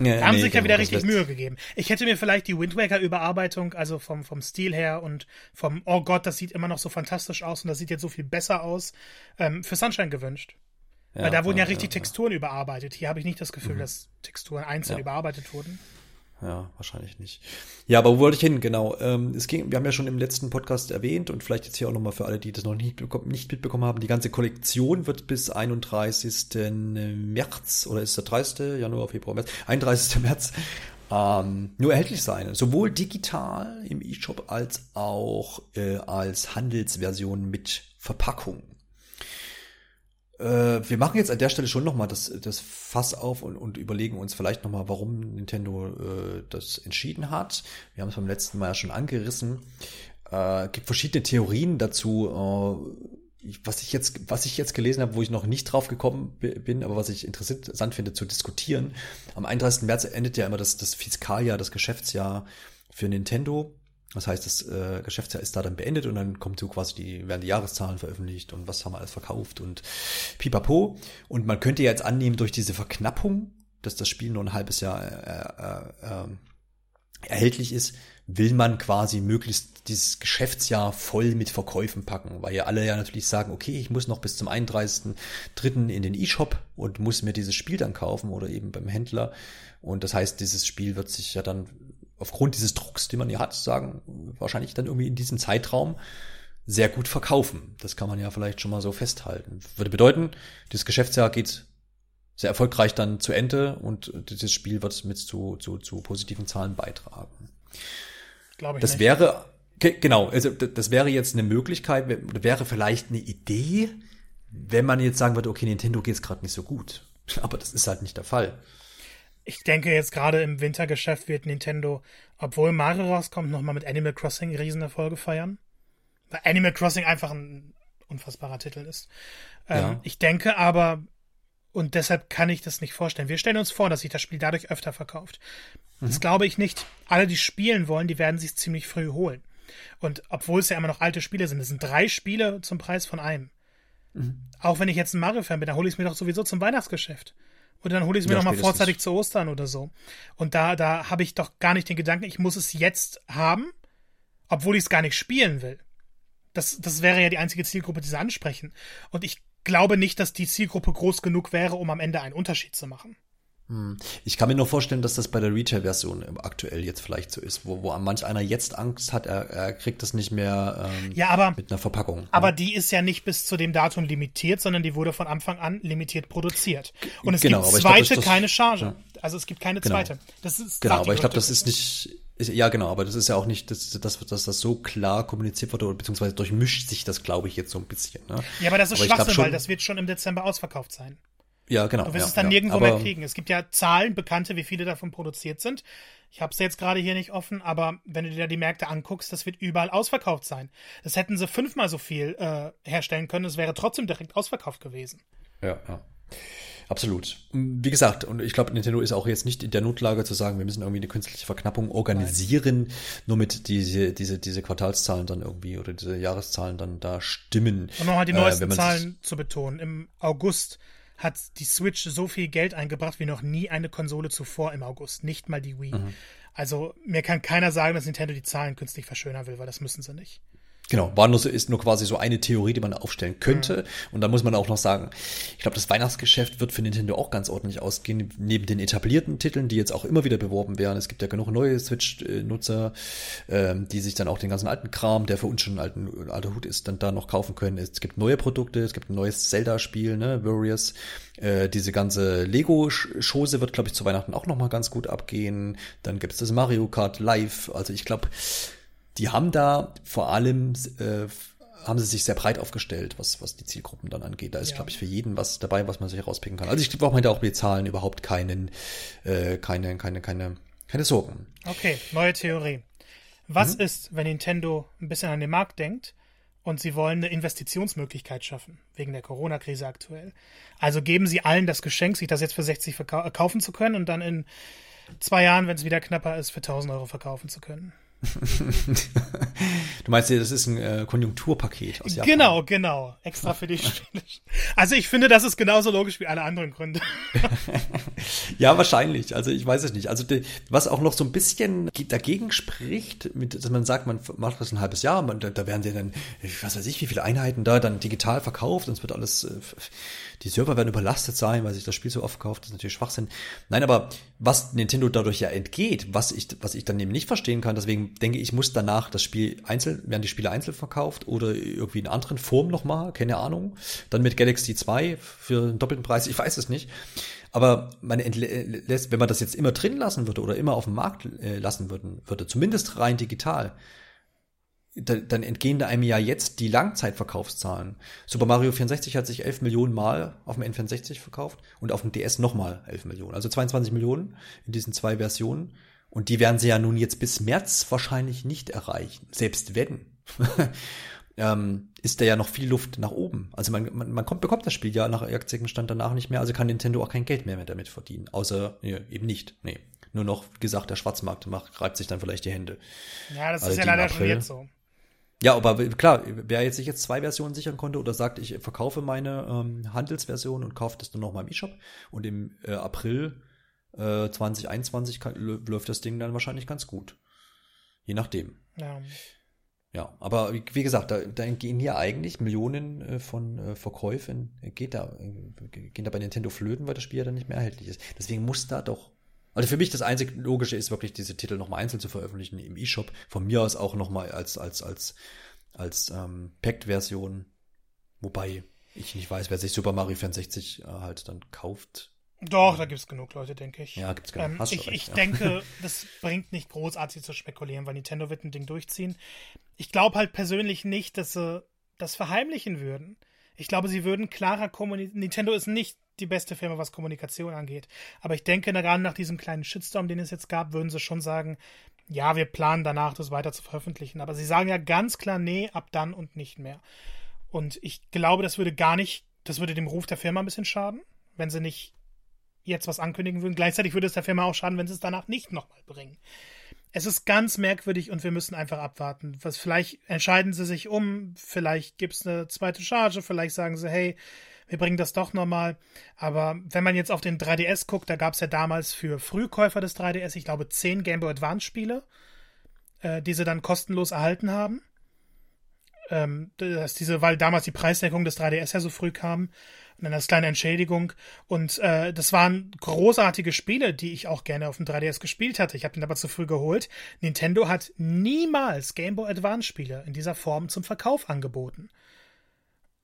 [SPEAKER 2] Ja, da haben nee, sich ja wieder richtig Mühe gegeben. Ich hätte mir vielleicht die Wind Waker Überarbeitung, also vom, vom Stil her und vom, oh Gott, das sieht immer noch so fantastisch aus und das sieht jetzt so viel besser aus, ähm, für Sunshine gewünscht. Ja, Weil da wurden ja, ja richtig Texturen überarbeitet. Hier habe ich nicht das Gefühl, mhm. dass Texturen einzeln überarbeitet wurden.
[SPEAKER 1] Ja, wahrscheinlich nicht. Ja, aber wo wollte ich hin? Genau. Ähm, es ging, wir haben ja schon im letzten Podcast erwähnt und vielleicht jetzt hier auch nochmal für alle, die das noch nicht, nicht mitbekommen haben, die ganze Kollektion wird bis 31. März oder ist der 30. Januar, Februar, März, 31. März ähm, nur erhältlich sein. Sowohl digital im E-Shop als auch äh, als Handelsversion mit Verpackung. Äh, wir machen jetzt an der Stelle schon nochmal das, das Fass auf und, und überlegen uns vielleicht nochmal, warum Nintendo äh, das entschieden hat. Wir haben es beim letzten Mal ja schon angerissen. Äh, gibt verschiedene Theorien dazu. Äh, was ich jetzt, was ich jetzt gelesen habe, wo ich noch nicht drauf gekommen bin, aber was ich interessant finde zu diskutieren. Am 31. März endet ja immer das, das Fiskaljahr, das Geschäftsjahr für Nintendo. Das heißt, das äh, Geschäftsjahr ist da dann beendet und dann kommt so quasi die, werden die Jahreszahlen veröffentlicht und was haben wir alles verkauft und pipapo. Und man könnte jetzt annehmen, durch diese Verknappung dass das Spiel nur ein halbes Jahr äh, äh, äh, erhältlich ist, will man quasi möglichst dieses Geschäftsjahr voll mit Verkäufen packen, weil ja alle ja natürlich sagen, okay, ich muss noch bis zum 31.3. in den E-Shop und muss mir dieses Spiel dann kaufen oder eben beim Händler. Und das heißt, dieses Spiel wird sich ja dann aufgrund dieses Drucks, den man ja hat, sagen, wahrscheinlich dann irgendwie in diesem Zeitraum sehr gut verkaufen. Das kann man ja vielleicht schon mal so festhalten. Würde bedeuten, das Geschäftsjahr geht sehr erfolgreich dann zu Ende und dieses Spiel wird mit zu, zu, zu positiven Zahlen beitragen. Glaube ich das nicht. wäre, genau, also das wäre jetzt eine Möglichkeit, wäre vielleicht eine Idee, wenn man jetzt sagen würde, okay, Nintendo geht es gerade nicht so gut. Aber das ist halt nicht der Fall.
[SPEAKER 2] Ich denke jetzt gerade im Wintergeschäft wird Nintendo, obwohl Mario rauskommt, nochmal mit Animal Crossing Riesenerfolge feiern. Weil Animal Crossing einfach ein unfassbarer Titel ist. Ähm, ja. Ich denke aber, und deshalb kann ich das nicht vorstellen. Wir stellen uns vor, dass sich das Spiel dadurch öfter verkauft. Das mhm. glaube ich nicht. Alle, die spielen wollen, die werden sich ziemlich früh holen. Und obwohl es ja immer noch alte Spiele sind, es sind drei Spiele zum Preis von einem. Mhm. Auch wenn ich jetzt ein Mario-Fan bin, dann hole ich es mir doch sowieso zum Weihnachtsgeschäft. Oder dann hole ich es mir ja, noch mal vorzeitig zu Ostern oder so. Und da, da habe ich doch gar nicht den Gedanken, ich muss es jetzt haben, obwohl ich es gar nicht spielen will. Das, das wäre ja die einzige Zielgruppe, die sie ansprechen. Und ich glaube nicht, dass die Zielgruppe groß genug wäre, um am Ende einen Unterschied zu machen.
[SPEAKER 1] Hm. Ich kann mir nur vorstellen, dass das bei der Retail-Version aktuell jetzt vielleicht so ist, wo, wo manch einer jetzt Angst hat, er, er kriegt das nicht mehr
[SPEAKER 2] ähm, ja, aber,
[SPEAKER 1] mit einer Verpackung.
[SPEAKER 2] Aber ja. die ist ja nicht bis zu dem Datum limitiert, sondern die wurde von Anfang an limitiert produziert. Und es genau, gibt zweite glaub, keine Charge. Ja. Also es gibt keine genau. zweite.
[SPEAKER 1] Das ist genau, aber ich glaube, das ist nicht ja, genau, aber das ist ja auch nicht, dass, dass, dass das so klar kommuniziert wurde, beziehungsweise durchmischt sich das, glaube ich, jetzt so ein bisschen. Ne?
[SPEAKER 2] Ja, aber das ist aber Schwachsinn, schon, weil das wird schon im Dezember ausverkauft sein.
[SPEAKER 1] Ja, genau.
[SPEAKER 2] Du wirst
[SPEAKER 1] ja,
[SPEAKER 2] es dann
[SPEAKER 1] ja,
[SPEAKER 2] nirgendwo mehr kriegen. Es gibt ja Zahlen, bekannte, wie viele davon produziert sind. Ich habe es jetzt gerade hier nicht offen, aber wenn du dir die Märkte anguckst, das wird überall ausverkauft sein. Das hätten sie fünfmal so viel äh, herstellen können, es wäre trotzdem direkt ausverkauft gewesen.
[SPEAKER 1] Ja, ja. Absolut. Wie gesagt, und ich glaube, Nintendo ist auch jetzt nicht in der Notlage zu sagen, wir müssen irgendwie eine künstliche Verknappung organisieren, Nein. nur mit diese, diese, diese Quartalszahlen dann irgendwie oder diese Jahreszahlen dann da stimmen.
[SPEAKER 2] Und nochmal die neuesten äh, Zahlen zu betonen. Im August hat die Switch so viel Geld eingebracht wie noch nie eine Konsole zuvor im August. Nicht mal die Wii. Mhm. Also mir kann keiner sagen, dass Nintendo die Zahlen künstlich verschönern will, weil das müssen sie nicht.
[SPEAKER 1] Genau, war nur, ist nur quasi so eine Theorie, die man aufstellen könnte. Mhm. Und da muss man auch noch sagen, ich glaube, das Weihnachtsgeschäft wird für Nintendo auch ganz ordentlich ausgehen, neben den etablierten Titeln, die jetzt auch immer wieder beworben werden. Es gibt ja genug neue Switch-Nutzer, ähm, die sich dann auch den ganzen alten Kram, der für uns schon ein alten, alter Hut ist, dann da noch kaufen können. Es gibt neue Produkte, es gibt ein neues Zelda-Spiel, ne, Warriors. Äh, diese ganze Lego-Chose wird, glaube ich, zu Weihnachten auch nochmal ganz gut abgehen. Dann gibt es das Mario Kart Live. Also ich glaube, die haben da vor allem äh, haben sie sich sehr breit aufgestellt, was, was die Zielgruppen dann angeht. Da ist, ja. glaube ich, für jeden was dabei, was man sich rauspicken kann. Also ich brauche mir da auch mit Zahlen überhaupt keinen, äh, keine, keine, keine, keine Sorgen.
[SPEAKER 2] Okay, neue Theorie. Was mhm. ist, wenn Nintendo ein bisschen an den Markt denkt und sie wollen eine Investitionsmöglichkeit schaffen, wegen der Corona-Krise aktuell? Also geben sie allen das Geschenk, sich das jetzt für 60 verkaufen zu können und dann in zwei Jahren, wenn es wieder knapper ist, für 1000 Euro verkaufen zu können.
[SPEAKER 1] du meinst, das ist ein äh, Konjunkturpaket aus
[SPEAKER 2] Japan? Genau, genau. Extra für die Spiele. Also ich finde, das ist genauso logisch wie alle anderen Gründe.
[SPEAKER 1] ja, wahrscheinlich. Also ich weiß es nicht. Also die, was auch noch so ein bisschen dagegen spricht, mit, dass man sagt, man macht das ein halbes Jahr, man, da, da werden sie dann, was weiß ich, wie viele Einheiten da dann digital verkauft und es wird alles äh, die Server werden überlastet sein, weil sich das Spiel so oft kauft, das ist natürlich Schwachsinn. Nein, aber was Nintendo dadurch ja entgeht, was ich, was ich dann eben nicht verstehen kann, deswegen denke ich, muss danach das Spiel einzeln, werden die Spiele einzeln verkauft oder irgendwie in anderen Form nochmal, keine Ahnung. Dann mit Galaxy 2 für einen doppelten Preis, ich weiß es nicht. Aber man entlässt, wenn man das jetzt immer drin lassen würde oder immer auf dem Markt äh, lassen würde, würde, zumindest rein digital, dann entgehen da einem ja jetzt die Langzeitverkaufszahlen. Super Mario 64 hat sich 11 Millionen Mal auf dem N64 verkauft und auf dem DS nochmal 11 Millionen. Also 22 Millionen in diesen zwei Versionen. Und die werden sie ja nun jetzt bis März wahrscheinlich nicht erreichen. Selbst wenn. ähm, ist da ja noch viel Luft nach oben. Also man, man, man kommt, bekommt das Spiel ja nach Stand danach nicht mehr, also kann Nintendo auch kein Geld mehr, damit verdienen. Außer nee, eben nicht. Nee. Nur noch, wie gesagt, der Schwarzmarkt macht, reibt sich dann vielleicht die Hände.
[SPEAKER 2] Ja, das also ist ja leider schon jetzt so.
[SPEAKER 1] Ja, aber klar, wer jetzt sich jetzt zwei Versionen sichern konnte oder sagt, ich verkaufe meine ähm, Handelsversion und kaufe das dann nochmal im E-Shop und im äh, April äh, 2021 kann, läuft das Ding dann wahrscheinlich ganz gut. Je nachdem.
[SPEAKER 2] Ja.
[SPEAKER 1] Ja, aber wie, wie gesagt, da, da gehen hier eigentlich Millionen äh, von äh, Verkäufen, äh, geht da, äh, gehen da bei Nintendo flöten, weil das Spiel ja dann nicht mehr erhältlich ist. Deswegen muss da doch. Also für mich das einzig Logische ist wirklich, diese Titel nochmal einzeln zu veröffentlichen im E-Shop. Von mir aus auch nochmal als, als, als, als ähm, Packed-Version. Wobei ich nicht weiß, wer sich Super Mario 64 äh, halt dann kauft.
[SPEAKER 2] Doch, da gibt es genug Leute, denke ich.
[SPEAKER 1] Ja, gibt's genug.
[SPEAKER 2] Ähm,
[SPEAKER 1] Hast
[SPEAKER 2] ich
[SPEAKER 1] recht,
[SPEAKER 2] ich
[SPEAKER 1] ja.
[SPEAKER 2] denke, das bringt nicht großartig zu spekulieren, weil Nintendo wird ein Ding durchziehen. Ich glaube halt persönlich nicht, dass sie das verheimlichen würden. Ich glaube, sie würden klarer kommunizieren. Nintendo ist nicht die beste Firma, was Kommunikation angeht. Aber ich denke, gerade nach diesem kleinen Shitstorm, den es jetzt gab, würden sie schon sagen, ja, wir planen danach, das weiter zu veröffentlichen. Aber sie sagen ja ganz klar, nee, ab dann und nicht mehr. Und ich glaube, das würde gar nicht, das würde dem Ruf der Firma ein bisschen schaden, wenn sie nicht jetzt was ankündigen würden. Gleichzeitig würde es der Firma auch schaden, wenn sie es danach nicht nochmal bringen. Es ist ganz merkwürdig und wir müssen einfach abwarten. Was vielleicht entscheiden sie sich um, vielleicht gibt es eine zweite Charge, vielleicht sagen sie, hey, wir bringen das doch nochmal. Aber wenn man jetzt auf den 3DS guckt, da gab es ja damals für Frühkäufer des 3DS, ich glaube, 10 Game Boy Advance Spiele, äh, die sie dann kostenlos erhalten haben. Ähm, dass diese, weil damals die Preisdeckung des 3DS ja so früh kam dann als kleine Entschädigung. Und äh, das waren großartige Spiele, die ich auch gerne auf dem 3DS gespielt hatte. Ich habe den aber zu früh geholt. Nintendo hat niemals Game Boy Advance Spiele in dieser Form zum Verkauf angeboten.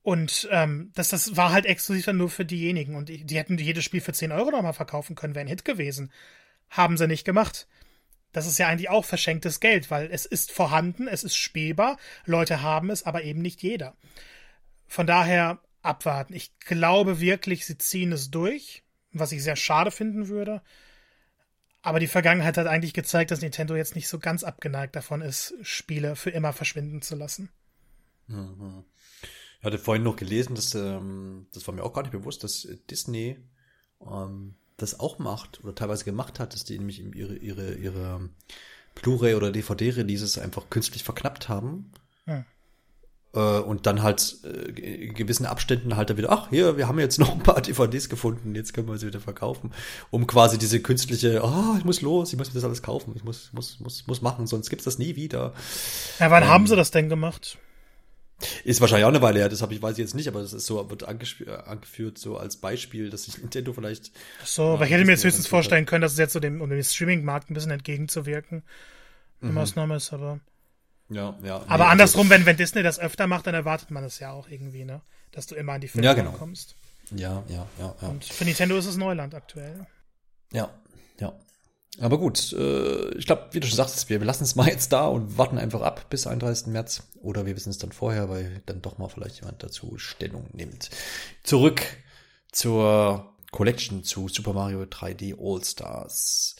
[SPEAKER 2] Und ähm, das, das war halt exklusiv dann nur für diejenigen. Und die, die hätten jedes Spiel für 10 Euro nochmal verkaufen können, wäre ein Hit gewesen. Haben sie nicht gemacht. Das ist ja eigentlich auch verschenktes Geld, weil es ist vorhanden, es ist spielbar, Leute haben es, aber eben nicht jeder. Von daher abwarten. Ich glaube wirklich, sie ziehen es durch, was ich sehr schade finden würde. Aber die Vergangenheit hat eigentlich gezeigt, dass Nintendo jetzt nicht so ganz abgeneigt davon ist, Spiele für immer verschwinden zu lassen.
[SPEAKER 1] Mhm. Ich hatte vorhin noch gelesen, dass, ähm, das war mir auch gar nicht bewusst, dass Disney ähm, das auch macht oder teilweise gemacht hat, dass die nämlich ihre, ihre, ihre Blu-ray oder DVD-Releases einfach künstlich verknappt haben.
[SPEAKER 2] Hm.
[SPEAKER 1] Äh, und dann halt äh, in gewissen Abständen halt da wieder, ach, hier, wir haben jetzt noch ein paar DVDs gefunden, jetzt können wir sie wieder verkaufen. Um quasi diese künstliche, ah, ich muss los, ich muss mir das alles kaufen, ich muss, muss, muss, muss machen, sonst gibt's das nie wieder.
[SPEAKER 2] Ja, wann ähm, haben sie das denn gemacht?
[SPEAKER 1] Ist wahrscheinlich auch eine Weile her, das habe ich weiß ich jetzt nicht, aber das ist so, wird angeführt so als Beispiel, dass sich Nintendo vielleicht.
[SPEAKER 2] Ach so, weil ich hätte mir jetzt höchstens vorstellen können, dass es jetzt so dem, um dem Streaming-Markt ein bisschen entgegenzuwirken, eine mhm. Maßnahme ist, aber.
[SPEAKER 1] Ja, ja.
[SPEAKER 2] Nee, aber andersrum, also, wenn, wenn Disney das öfter macht, dann erwartet man das ja auch irgendwie, ne? Dass du immer an die
[SPEAKER 1] Filme ja, genau.
[SPEAKER 2] kommst.
[SPEAKER 1] Ja, ja, ja, ja.
[SPEAKER 2] Und für Nintendo ist es Neuland aktuell.
[SPEAKER 1] Ja, ja. Aber gut, äh, ich glaube, wie du schon sagst, wir lassen es mal jetzt da und warten einfach ab bis 31. März. Oder wir wissen es dann vorher, weil dann doch mal vielleicht jemand dazu Stellung nimmt. Zurück zur Collection zu Super Mario 3D All Stars.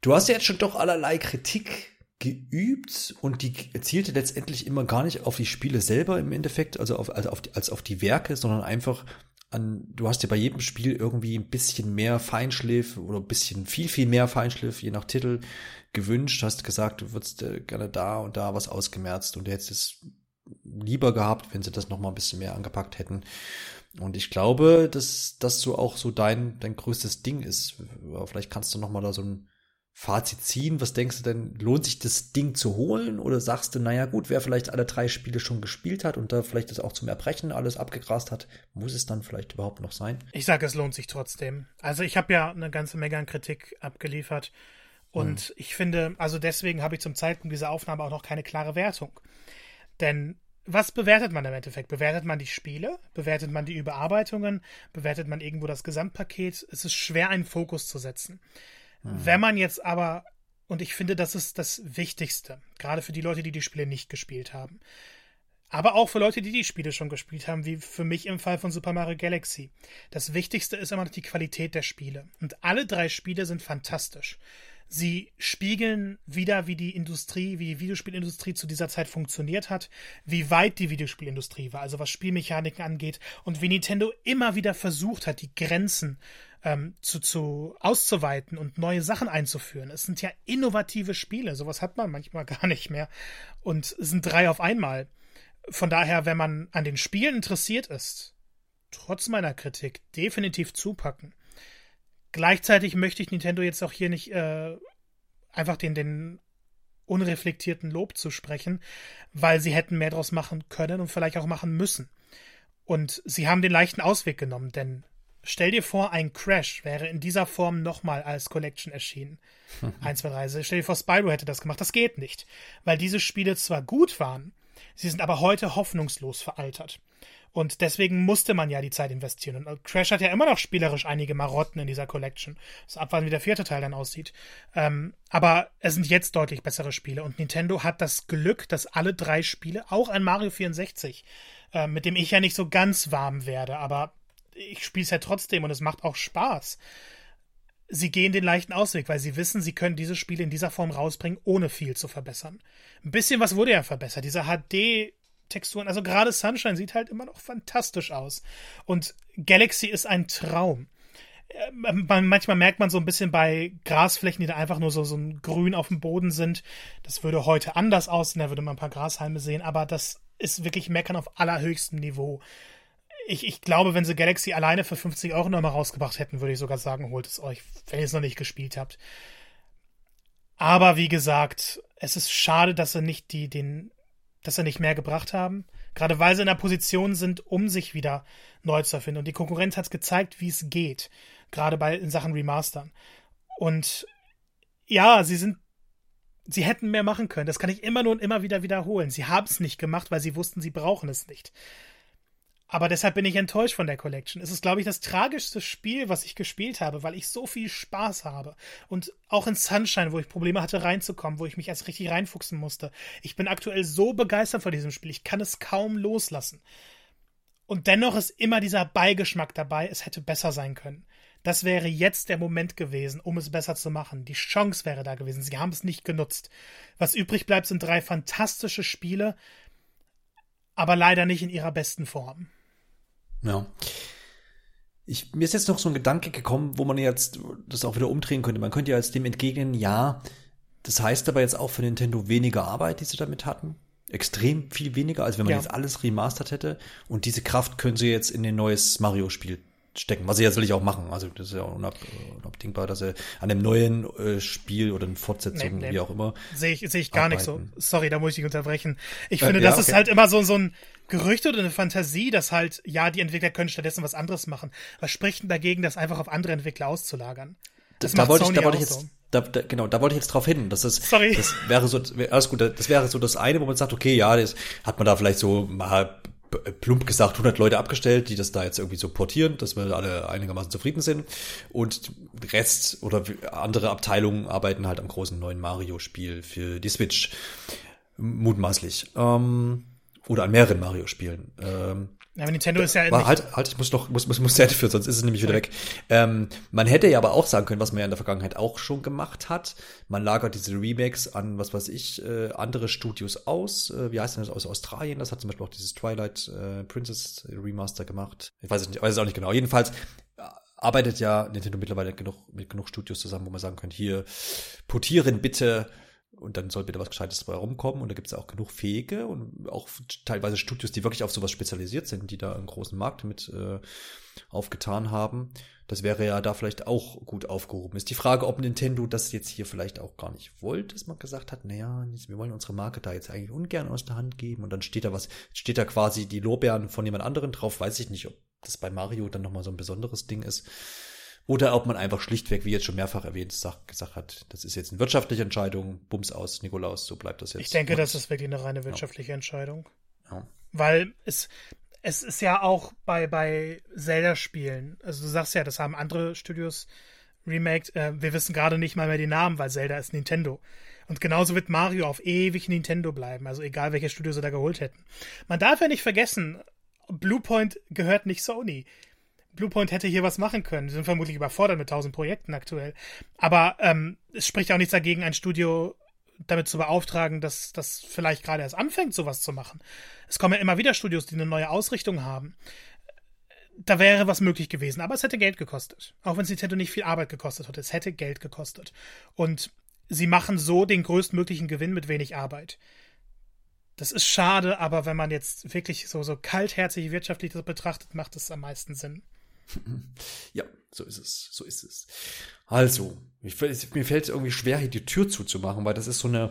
[SPEAKER 1] Du hast ja jetzt schon doch allerlei Kritik geübt und die zielte letztendlich immer gar nicht auf die Spiele selber im Endeffekt, also auf, also auf die, als auf die Werke, sondern einfach an, du hast dir bei jedem Spiel irgendwie ein bisschen mehr Feinschliff oder ein bisschen viel, viel mehr Feinschliff, je nach Titel, gewünscht, hast gesagt, du würdest äh, gerne da und da was ausgemerzt und du hättest es lieber gehabt, wenn sie das noch mal ein bisschen mehr angepackt hätten. Und ich glaube, dass das so auch so dein, dein größtes Ding ist. Vielleicht kannst du noch mal da so ein Fazit ziehen? Was denkst du denn, lohnt sich das Ding zu holen? Oder sagst du, naja gut, wer vielleicht alle drei Spiele schon gespielt hat und da vielleicht das auch zum Erbrechen alles abgegrast hat, muss es dann vielleicht überhaupt noch sein?
[SPEAKER 2] Ich sage, es lohnt sich trotzdem. Also ich habe ja eine ganze Menge an Kritik abgeliefert und hm. ich finde, also deswegen habe ich zum Zeitpunkt dieser Aufnahme auch noch keine klare Wertung. Denn was bewertet man im Endeffekt? Bewertet man die Spiele? Bewertet man die Überarbeitungen? Bewertet man irgendwo das Gesamtpaket? Es ist schwer, einen Fokus zu setzen. Mhm. Wenn man jetzt aber, und ich finde, das ist das Wichtigste, gerade für die Leute, die die Spiele nicht gespielt haben, aber auch für Leute, die die Spiele schon gespielt haben, wie für mich im Fall von Super Mario Galaxy. Das Wichtigste ist immer noch die Qualität der Spiele. Und alle drei Spiele sind fantastisch. Sie spiegeln wieder, wie die Industrie, wie die Videospielindustrie zu dieser Zeit funktioniert hat, wie weit die Videospielindustrie war, also was Spielmechaniken angeht und wie Nintendo immer wieder versucht hat, die Grenzen ähm, zu, zu auszuweiten und neue Sachen einzuführen. Es sind ja innovative Spiele, sowas hat man manchmal gar nicht mehr. Und es sind drei auf einmal. Von daher, wenn man an den Spielen interessiert ist, trotz meiner Kritik definitiv zupacken. Gleichzeitig möchte ich Nintendo jetzt auch hier nicht äh, einfach den, den unreflektierten Lob zu sprechen, weil sie hätten mehr draus machen können und vielleicht auch machen müssen. Und sie haben den leichten Ausweg genommen, denn stell dir vor, ein Crash wäre in dieser Form nochmal als Collection erschienen. 1, 2, 3. Stell dir vor, Spyro hätte das gemacht. Das geht nicht. Weil diese Spiele zwar gut waren, sie sind aber heute hoffnungslos veraltert. Und deswegen musste man ja die Zeit investieren. Und Crash hat ja immer noch spielerisch einige Marotten in dieser Collection. Das abwarten, wie der vierte Teil dann aussieht. Ähm, aber es sind jetzt deutlich bessere Spiele. Und Nintendo hat das Glück, dass alle drei Spiele, auch ein Mario 64, äh, mit dem ich ja nicht so ganz warm werde, aber ich spiele es ja trotzdem und es macht auch Spaß. Sie gehen den leichten Ausweg, weil sie wissen, sie können diese Spiele in dieser Form rausbringen, ohne viel zu verbessern. Ein bisschen was wurde ja verbessert. Diese HD Texturen. Also gerade Sunshine sieht halt immer noch fantastisch aus. Und Galaxy ist ein Traum. Äh, manchmal merkt man so ein bisschen bei Grasflächen, die da einfach nur so, so ein Grün auf dem Boden sind. Das würde heute anders aussehen, da würde man ein paar Grashalme sehen, aber das ist wirklich Meckern auf allerhöchstem Niveau. Ich, ich glaube, wenn sie Galaxy alleine für 50 Euro nochmal rausgebracht hätten, würde ich sogar sagen, holt es euch, wenn ihr es noch nicht gespielt habt. Aber wie gesagt, es ist schade, dass sie nicht die, den dass sie nicht mehr gebracht haben. Gerade weil sie in der Position sind, um sich wieder neu zu erfinden. Und die Konkurrenz hat gezeigt, wie es geht. Gerade bei in Sachen Remastern. Und ja, sie sind. Sie hätten mehr machen können. Das kann ich immer nur und immer wieder wiederholen. Sie haben es nicht gemacht, weil sie wussten, sie brauchen es nicht. Aber deshalb bin ich enttäuscht von der Collection. Es ist, glaube ich, das tragischste Spiel, was ich gespielt habe, weil ich so viel Spaß habe. Und auch in Sunshine, wo ich Probleme hatte reinzukommen, wo ich mich erst richtig reinfuchsen musste. Ich bin aktuell so begeistert von diesem Spiel. Ich kann es kaum loslassen. Und dennoch ist immer dieser Beigeschmack dabei, es hätte besser sein können. Das wäre jetzt der Moment gewesen, um es besser zu machen. Die Chance wäre da gewesen. Sie haben es nicht genutzt. Was übrig bleibt, sind drei fantastische Spiele, aber leider nicht in ihrer besten Form.
[SPEAKER 1] Ja. Ich, mir ist jetzt noch so ein Gedanke gekommen, wo man jetzt das auch wieder umdrehen könnte. Man könnte ja jetzt dem entgegnen, ja, das heißt aber jetzt auch für Nintendo weniger Arbeit, die sie damit hatten. Extrem viel weniger, als wenn man ja. jetzt alles remastert hätte. Und diese Kraft können sie jetzt in ein neues Mario-Spiel stecken, was sie jetzt will ich auch machen. Also das ist ja unab, unabdingbar, dass sie an einem neuen äh, Spiel oder eine Fortsetzung, nee, nee. wie auch immer.
[SPEAKER 2] Sehe ich, sehe ich gar arbeiten. nicht so. Sorry, da muss ich dich unterbrechen. Ich äh, finde, ja, das okay. ist halt immer so, so ein Gerücht oder eine Fantasie, dass halt, ja, die Entwickler können stattdessen was anderes machen. Was spricht denn dagegen, das einfach auf andere Entwickler auszulagern?
[SPEAKER 1] Das da, wollte ich, da wollte ich jetzt, so. da, da, genau, da wollte ich jetzt drauf hin. Das ist, Sorry. das wäre so, alles gut, das wäre so das eine, wo man sagt, okay, ja, das hat man da vielleicht so mal plump gesagt 100 Leute abgestellt, die das da jetzt irgendwie so portieren, dass wir alle einigermaßen zufrieden sind. Und Rest oder andere Abteilungen arbeiten halt am großen neuen Mario-Spiel für die Switch. Mutmaßlich. Ähm, oder an mehreren Mario-Spielen. Ähm,
[SPEAKER 2] aber Nintendo ist ja
[SPEAKER 1] aber halt, halt, ich muss noch, muss, muss, muss Ende führen, sonst ist es nämlich wieder weg. Ähm, man hätte ja aber auch sagen können, was man ja in der Vergangenheit auch schon gemacht hat. Man lagert diese Remakes an, was weiß ich, äh, andere Studios aus. Äh, wie heißt denn das aus Australien? Das hat zum Beispiel auch dieses Twilight äh, Princess Remaster gemacht. Ich weiß es nicht, weiß es auch nicht genau. Jedenfalls äh, arbeitet ja Nintendo mittlerweile genug, mit genug Studios zusammen, wo man sagen könnte, hier, portieren bitte und dann soll bitte was Gescheites dabei rumkommen. Und da gibt es ja auch genug Fähige und auch teilweise Studios, die wirklich auf sowas spezialisiert sind, die da einen großen Markt mit äh, aufgetan haben. Das wäre ja da vielleicht auch gut aufgehoben. Ist die Frage, ob Nintendo das jetzt hier vielleicht auch gar nicht wollte, dass man gesagt hat, naja, wir wollen unsere Marke da jetzt eigentlich ungern aus der Hand geben und dann steht da was, steht da quasi die Lorbeeren von jemand anderen drauf. Weiß ich nicht, ob das bei Mario dann nochmal so ein besonderes Ding ist. Oder ob man einfach schlichtweg, wie jetzt schon mehrfach erwähnt, sagt, gesagt hat, das ist jetzt eine wirtschaftliche Entscheidung, Bums aus, Nikolaus, so bleibt das jetzt.
[SPEAKER 2] Ich denke, das ist wirklich eine reine wirtschaftliche ja. Entscheidung. Ja. Weil es, es ist ja auch bei, bei Zelda-Spielen, also du sagst ja, das haben andere Studios remaked, äh, wir wissen gerade nicht mal mehr die Namen, weil Zelda ist Nintendo. Und genauso wird Mario auf ewig Nintendo bleiben, also egal welches Studio sie da geholt hätten. Man darf ja nicht vergessen, Bluepoint gehört nicht Sony. Bluepoint hätte hier was machen können. Sie sind vermutlich überfordert mit tausend Projekten aktuell. Aber ähm, es spricht auch nichts dagegen, ein Studio damit zu beauftragen, dass das vielleicht gerade erst anfängt, sowas zu machen. Es kommen ja immer wieder Studios, die eine neue Ausrichtung haben. Da wäre was möglich gewesen, aber es hätte Geld gekostet. Auch wenn es Nintendo nicht viel Arbeit gekostet hat, es hätte Geld gekostet. Und sie machen so den größtmöglichen Gewinn mit wenig Arbeit. Das ist schade, aber wenn man jetzt wirklich so, so kaltherzig wirtschaftlich das betrachtet, macht es am meisten Sinn.
[SPEAKER 1] Ja, so ist es, so ist es. Also, ich, mir fällt es irgendwie schwer, hier die Tür zuzumachen, weil das ist so eine,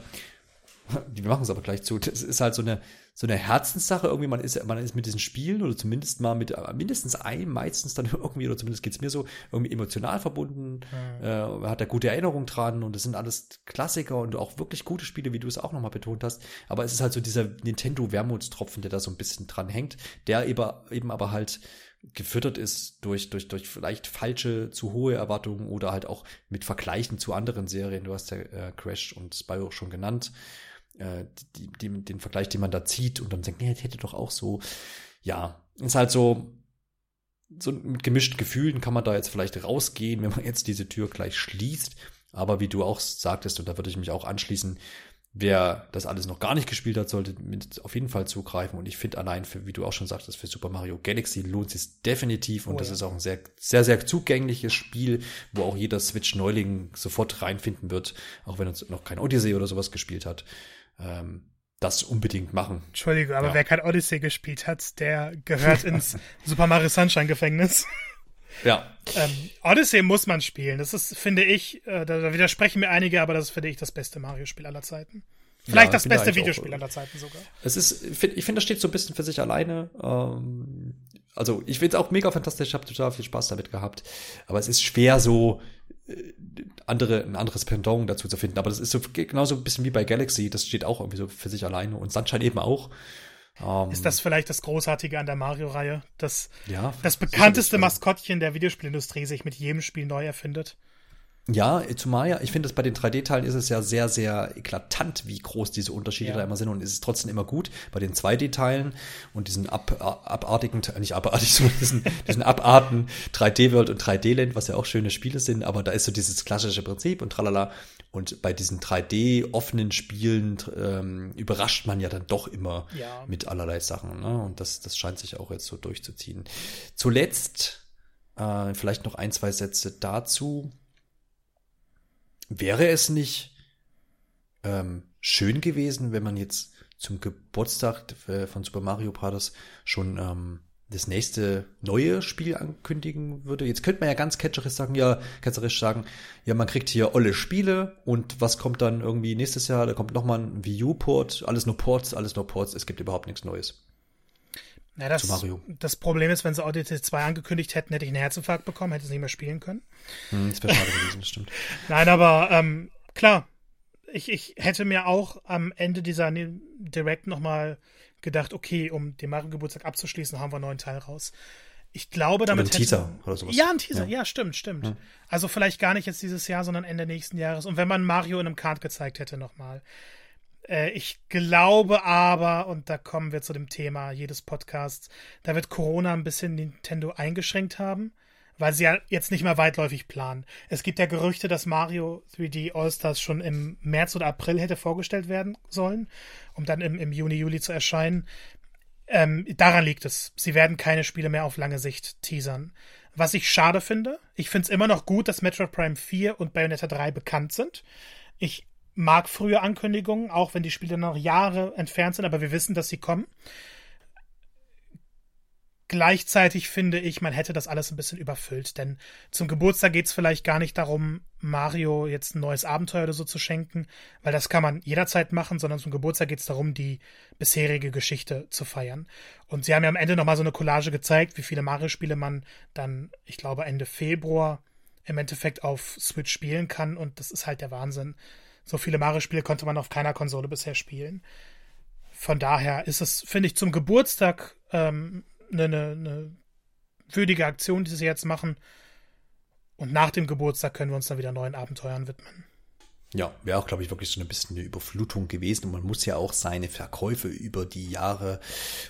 [SPEAKER 1] wir machen es aber gleich zu, das ist halt so eine, so eine Herzenssache. Irgendwie, man ist, man ist mit diesen Spielen oder zumindest mal mit mindestens einem, meistens dann irgendwie, oder zumindest geht's mir so, irgendwie emotional verbunden, mhm. äh, hat da gute Erinnerungen dran und das sind alles Klassiker und auch wirklich gute Spiele, wie du es auch nochmal betont hast. Aber es ist halt so dieser Nintendo-Wermutstropfen, der da so ein bisschen dran hängt, der eben, eben aber halt gefüttert ist durch, durch, durch vielleicht falsche, zu hohe Erwartungen oder halt auch mit Vergleichen zu anderen Serien. Du hast ja äh, Crash und Spyro schon genannt äh, die, die, den Vergleich, den man da zieht und dann denkt, nee, hätte doch auch so. Ja, ist halt so, so mit gemischten Gefühlen kann man da jetzt vielleicht rausgehen, wenn man jetzt diese Tür gleich schließt. Aber wie du auch sagtest, und da würde ich mich auch anschließen, wer das alles noch gar nicht gespielt hat, sollte mit auf jeden Fall zugreifen. Und ich finde allein für, wie du auch schon sagtest, für Super Mario Galaxy lohnt es definitiv. Und oh, das ja. ist auch ein sehr, sehr, sehr zugängliches Spiel, wo auch jeder Switch-Neuling sofort reinfinden wird, auch wenn er noch kein Odyssey oder sowas gespielt hat ähm, das unbedingt machen.
[SPEAKER 2] Entschuldigung, aber ja. wer kein Odyssey gespielt hat, der gehört ins Super Mario Sunshine Gefängnis.
[SPEAKER 1] Ja.
[SPEAKER 2] Ähm, Odyssey muss man spielen. Das ist, finde ich, äh, da, widersprechen mir einige, aber das ist, finde ich, das beste Mario-Spiel aller Zeiten. Vielleicht ja, das beste Videospiel auch, aller Zeiten sogar.
[SPEAKER 1] Es ist, ich finde, das steht so ein bisschen für sich alleine. Ähm, also ich finde es auch mega fantastisch, ich habe total viel Spaß damit gehabt. Aber es ist schwer so äh, andere, ein anderes Pendant dazu zu finden. Aber das ist so genauso ein bisschen wie bei Galaxy, das steht auch irgendwie so für sich alleine und Sunshine eben auch.
[SPEAKER 2] Um, ist das vielleicht das Großartige an der Mario-Reihe, dass ja, das bekannteste Maskottchen der Videospielindustrie sich mit jedem Spiel neu erfindet?
[SPEAKER 1] Ja, zumal ja, ich finde, bei den 3D-Teilen ist es ja sehr, sehr eklatant, wie groß diese Unterschiede ja. da immer sind und es ist trotzdem immer gut. Bei den 2D-Teilen und diesen ab, abartigen, nicht abartig, sondern diesen, diesen Abarten 3D-World und 3D-Land, was ja auch schöne Spiele sind, aber da ist so dieses klassische Prinzip und tralala. Und bei diesen 3D-offenen Spielen ähm, überrascht man ja dann doch immer ja. mit allerlei Sachen. Ne? Und das, das scheint sich auch jetzt so durchzuziehen. Zuletzt äh, vielleicht noch ein, zwei Sätze dazu Wäre es nicht ähm, schön gewesen, wenn man jetzt zum Geburtstag äh, von Super Mario Bros. schon ähm, das nächste neue Spiel ankündigen würde. Jetzt könnte man ja ganz ketzerisch sagen, ja, ketzerisch sagen, ja, man kriegt hier olle Spiele und was kommt dann irgendwie nächstes Jahr? Da kommt nochmal ein Wii U-Port, alles nur Ports, alles nur Ports, es gibt überhaupt nichts Neues.
[SPEAKER 2] Ja, das, das Problem ist, wenn sie Odyssey 2 angekündigt hätten, hätte ich einen Herzinfarkt bekommen, hätte es nicht mehr spielen können.
[SPEAKER 1] Hm, das wäre schade gewesen, das stimmt.
[SPEAKER 2] Nein, aber ähm, klar, ich, ich hätte mir auch am Ende dieser Direct nochmal gedacht, okay, um den Mario-Geburtstag abzuschließen, haben wir einen neuen Teil raus. Ich glaube, damit.
[SPEAKER 1] Oder ein Teaser oder sowas.
[SPEAKER 2] Ja, ein Teaser, ja, ja stimmt, stimmt. Ja. Also vielleicht gar nicht jetzt dieses Jahr, sondern Ende nächsten Jahres. Und wenn man Mario in einem Kart gezeigt hätte nochmal, äh, ich glaube aber, und da kommen wir zu dem Thema jedes Podcasts, da wird Corona ein bisschen Nintendo eingeschränkt haben, weil sie ja jetzt nicht mehr weitläufig planen. Es gibt ja Gerüchte, dass Mario 3D All-Stars schon im März oder April hätte vorgestellt werden sollen, um dann im, im Juni, Juli zu erscheinen. Ähm, daran liegt es. Sie werden keine Spiele mehr auf lange Sicht teasern. Was ich schade finde. Ich finde es immer noch gut, dass Metroid Prime 4 und Bayonetta 3 bekannt sind. Ich mag frühe Ankündigungen, auch wenn die Spiele noch Jahre entfernt sind, aber wir wissen, dass sie kommen. Gleichzeitig finde ich, man hätte das alles ein bisschen überfüllt, denn zum Geburtstag geht es vielleicht gar nicht darum, Mario jetzt ein neues Abenteuer oder so zu schenken, weil das kann man jederzeit machen, sondern zum Geburtstag geht es darum, die bisherige Geschichte zu feiern. Und sie haben ja am Ende nochmal so eine Collage gezeigt, wie viele Mario-Spiele man dann, ich glaube, Ende Februar im Endeffekt auf Switch spielen kann und das ist halt der Wahnsinn. So viele Mario-Spiele konnte man auf keiner Konsole bisher spielen. Von daher ist es, finde ich, zum Geburtstag ähm, eine, eine würdige Aktion, die sie jetzt machen. Und nach dem Geburtstag können wir uns dann wieder neuen Abenteuern widmen.
[SPEAKER 1] Ja, wäre auch, glaube ich, wirklich so ein bisschen eine Überflutung gewesen. Und man muss ja auch seine Verkäufe über die Jahre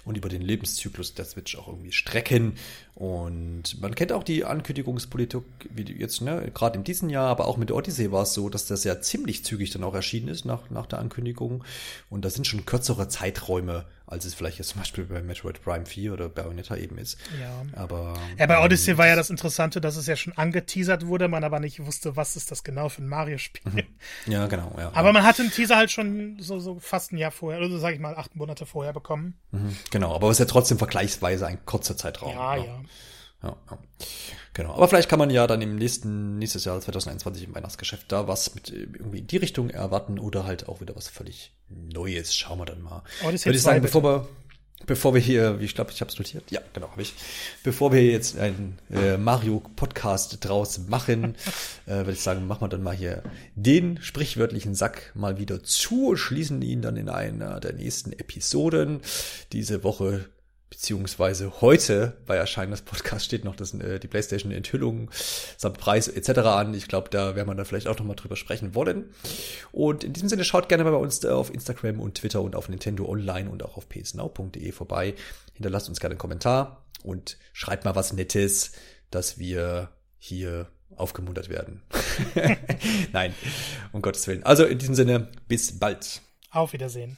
[SPEAKER 1] und über den Lebenszyklus der Switch auch irgendwie strecken. Und man kennt auch die Ankündigungspolitik, wie jetzt, ne, gerade in diesem Jahr, aber auch mit Odyssey war es so, dass das ja ziemlich zügig dann auch erschienen ist nach, nach der Ankündigung. Und da sind schon kürzere Zeiträume als es vielleicht jetzt zum Beispiel bei Metroid Prime 4 oder Bayonetta eben ist.
[SPEAKER 2] Ja.
[SPEAKER 1] Aber.
[SPEAKER 2] Ja, bei Odyssey ähm, war ja das Interessante, dass es ja schon angeteasert wurde, man aber nicht wusste, was ist das genau für ein Mario-Spiel.
[SPEAKER 1] Mhm. Ja, genau, ja.
[SPEAKER 2] Aber man hatte einen Teaser halt schon so, so fast ein Jahr vorher, oder sag ich mal, acht Monate vorher bekommen.
[SPEAKER 1] Mhm, genau, aber es ist ja trotzdem vergleichsweise ein kurzer Zeitraum.
[SPEAKER 2] Ja, ja. ja.
[SPEAKER 1] Ja, ja. Genau. Aber vielleicht kann man ja dann im nächsten, nächstes Jahr 2021 im Weihnachtsgeschäft da was mit äh, irgendwie in die Richtung erwarten oder halt auch wieder was völlig Neues. Schauen wir dann mal.
[SPEAKER 2] Oh, das
[SPEAKER 1] Würde ich sagen, bevor wir, bevor wir hier, ich glaube, ich habe es notiert. Ja, genau, habe ich. Bevor wir jetzt einen äh, Mario-Podcast draus machen, äh, würde ich sagen, machen wir dann mal hier den sprichwörtlichen Sack mal wieder zu, schließen ihn dann in einer der nächsten Episoden. Diese Woche beziehungsweise heute bei Erscheinen des Podcasts steht noch das, äh, die PlayStation Enthüllung samt Preis etc. an. Ich glaube, da werden wir dann vielleicht auch noch mal drüber sprechen wollen. Und in diesem Sinne schaut gerne mal bei uns äh, auf Instagram und Twitter und auf Nintendo Online und auch auf psnow.de vorbei. Hinterlasst uns gerne einen Kommentar und schreibt mal was Nettes, dass wir hier aufgemuntert werden. Nein, um Gottes Willen. Also in diesem Sinne, bis bald.
[SPEAKER 2] Auf Wiedersehen.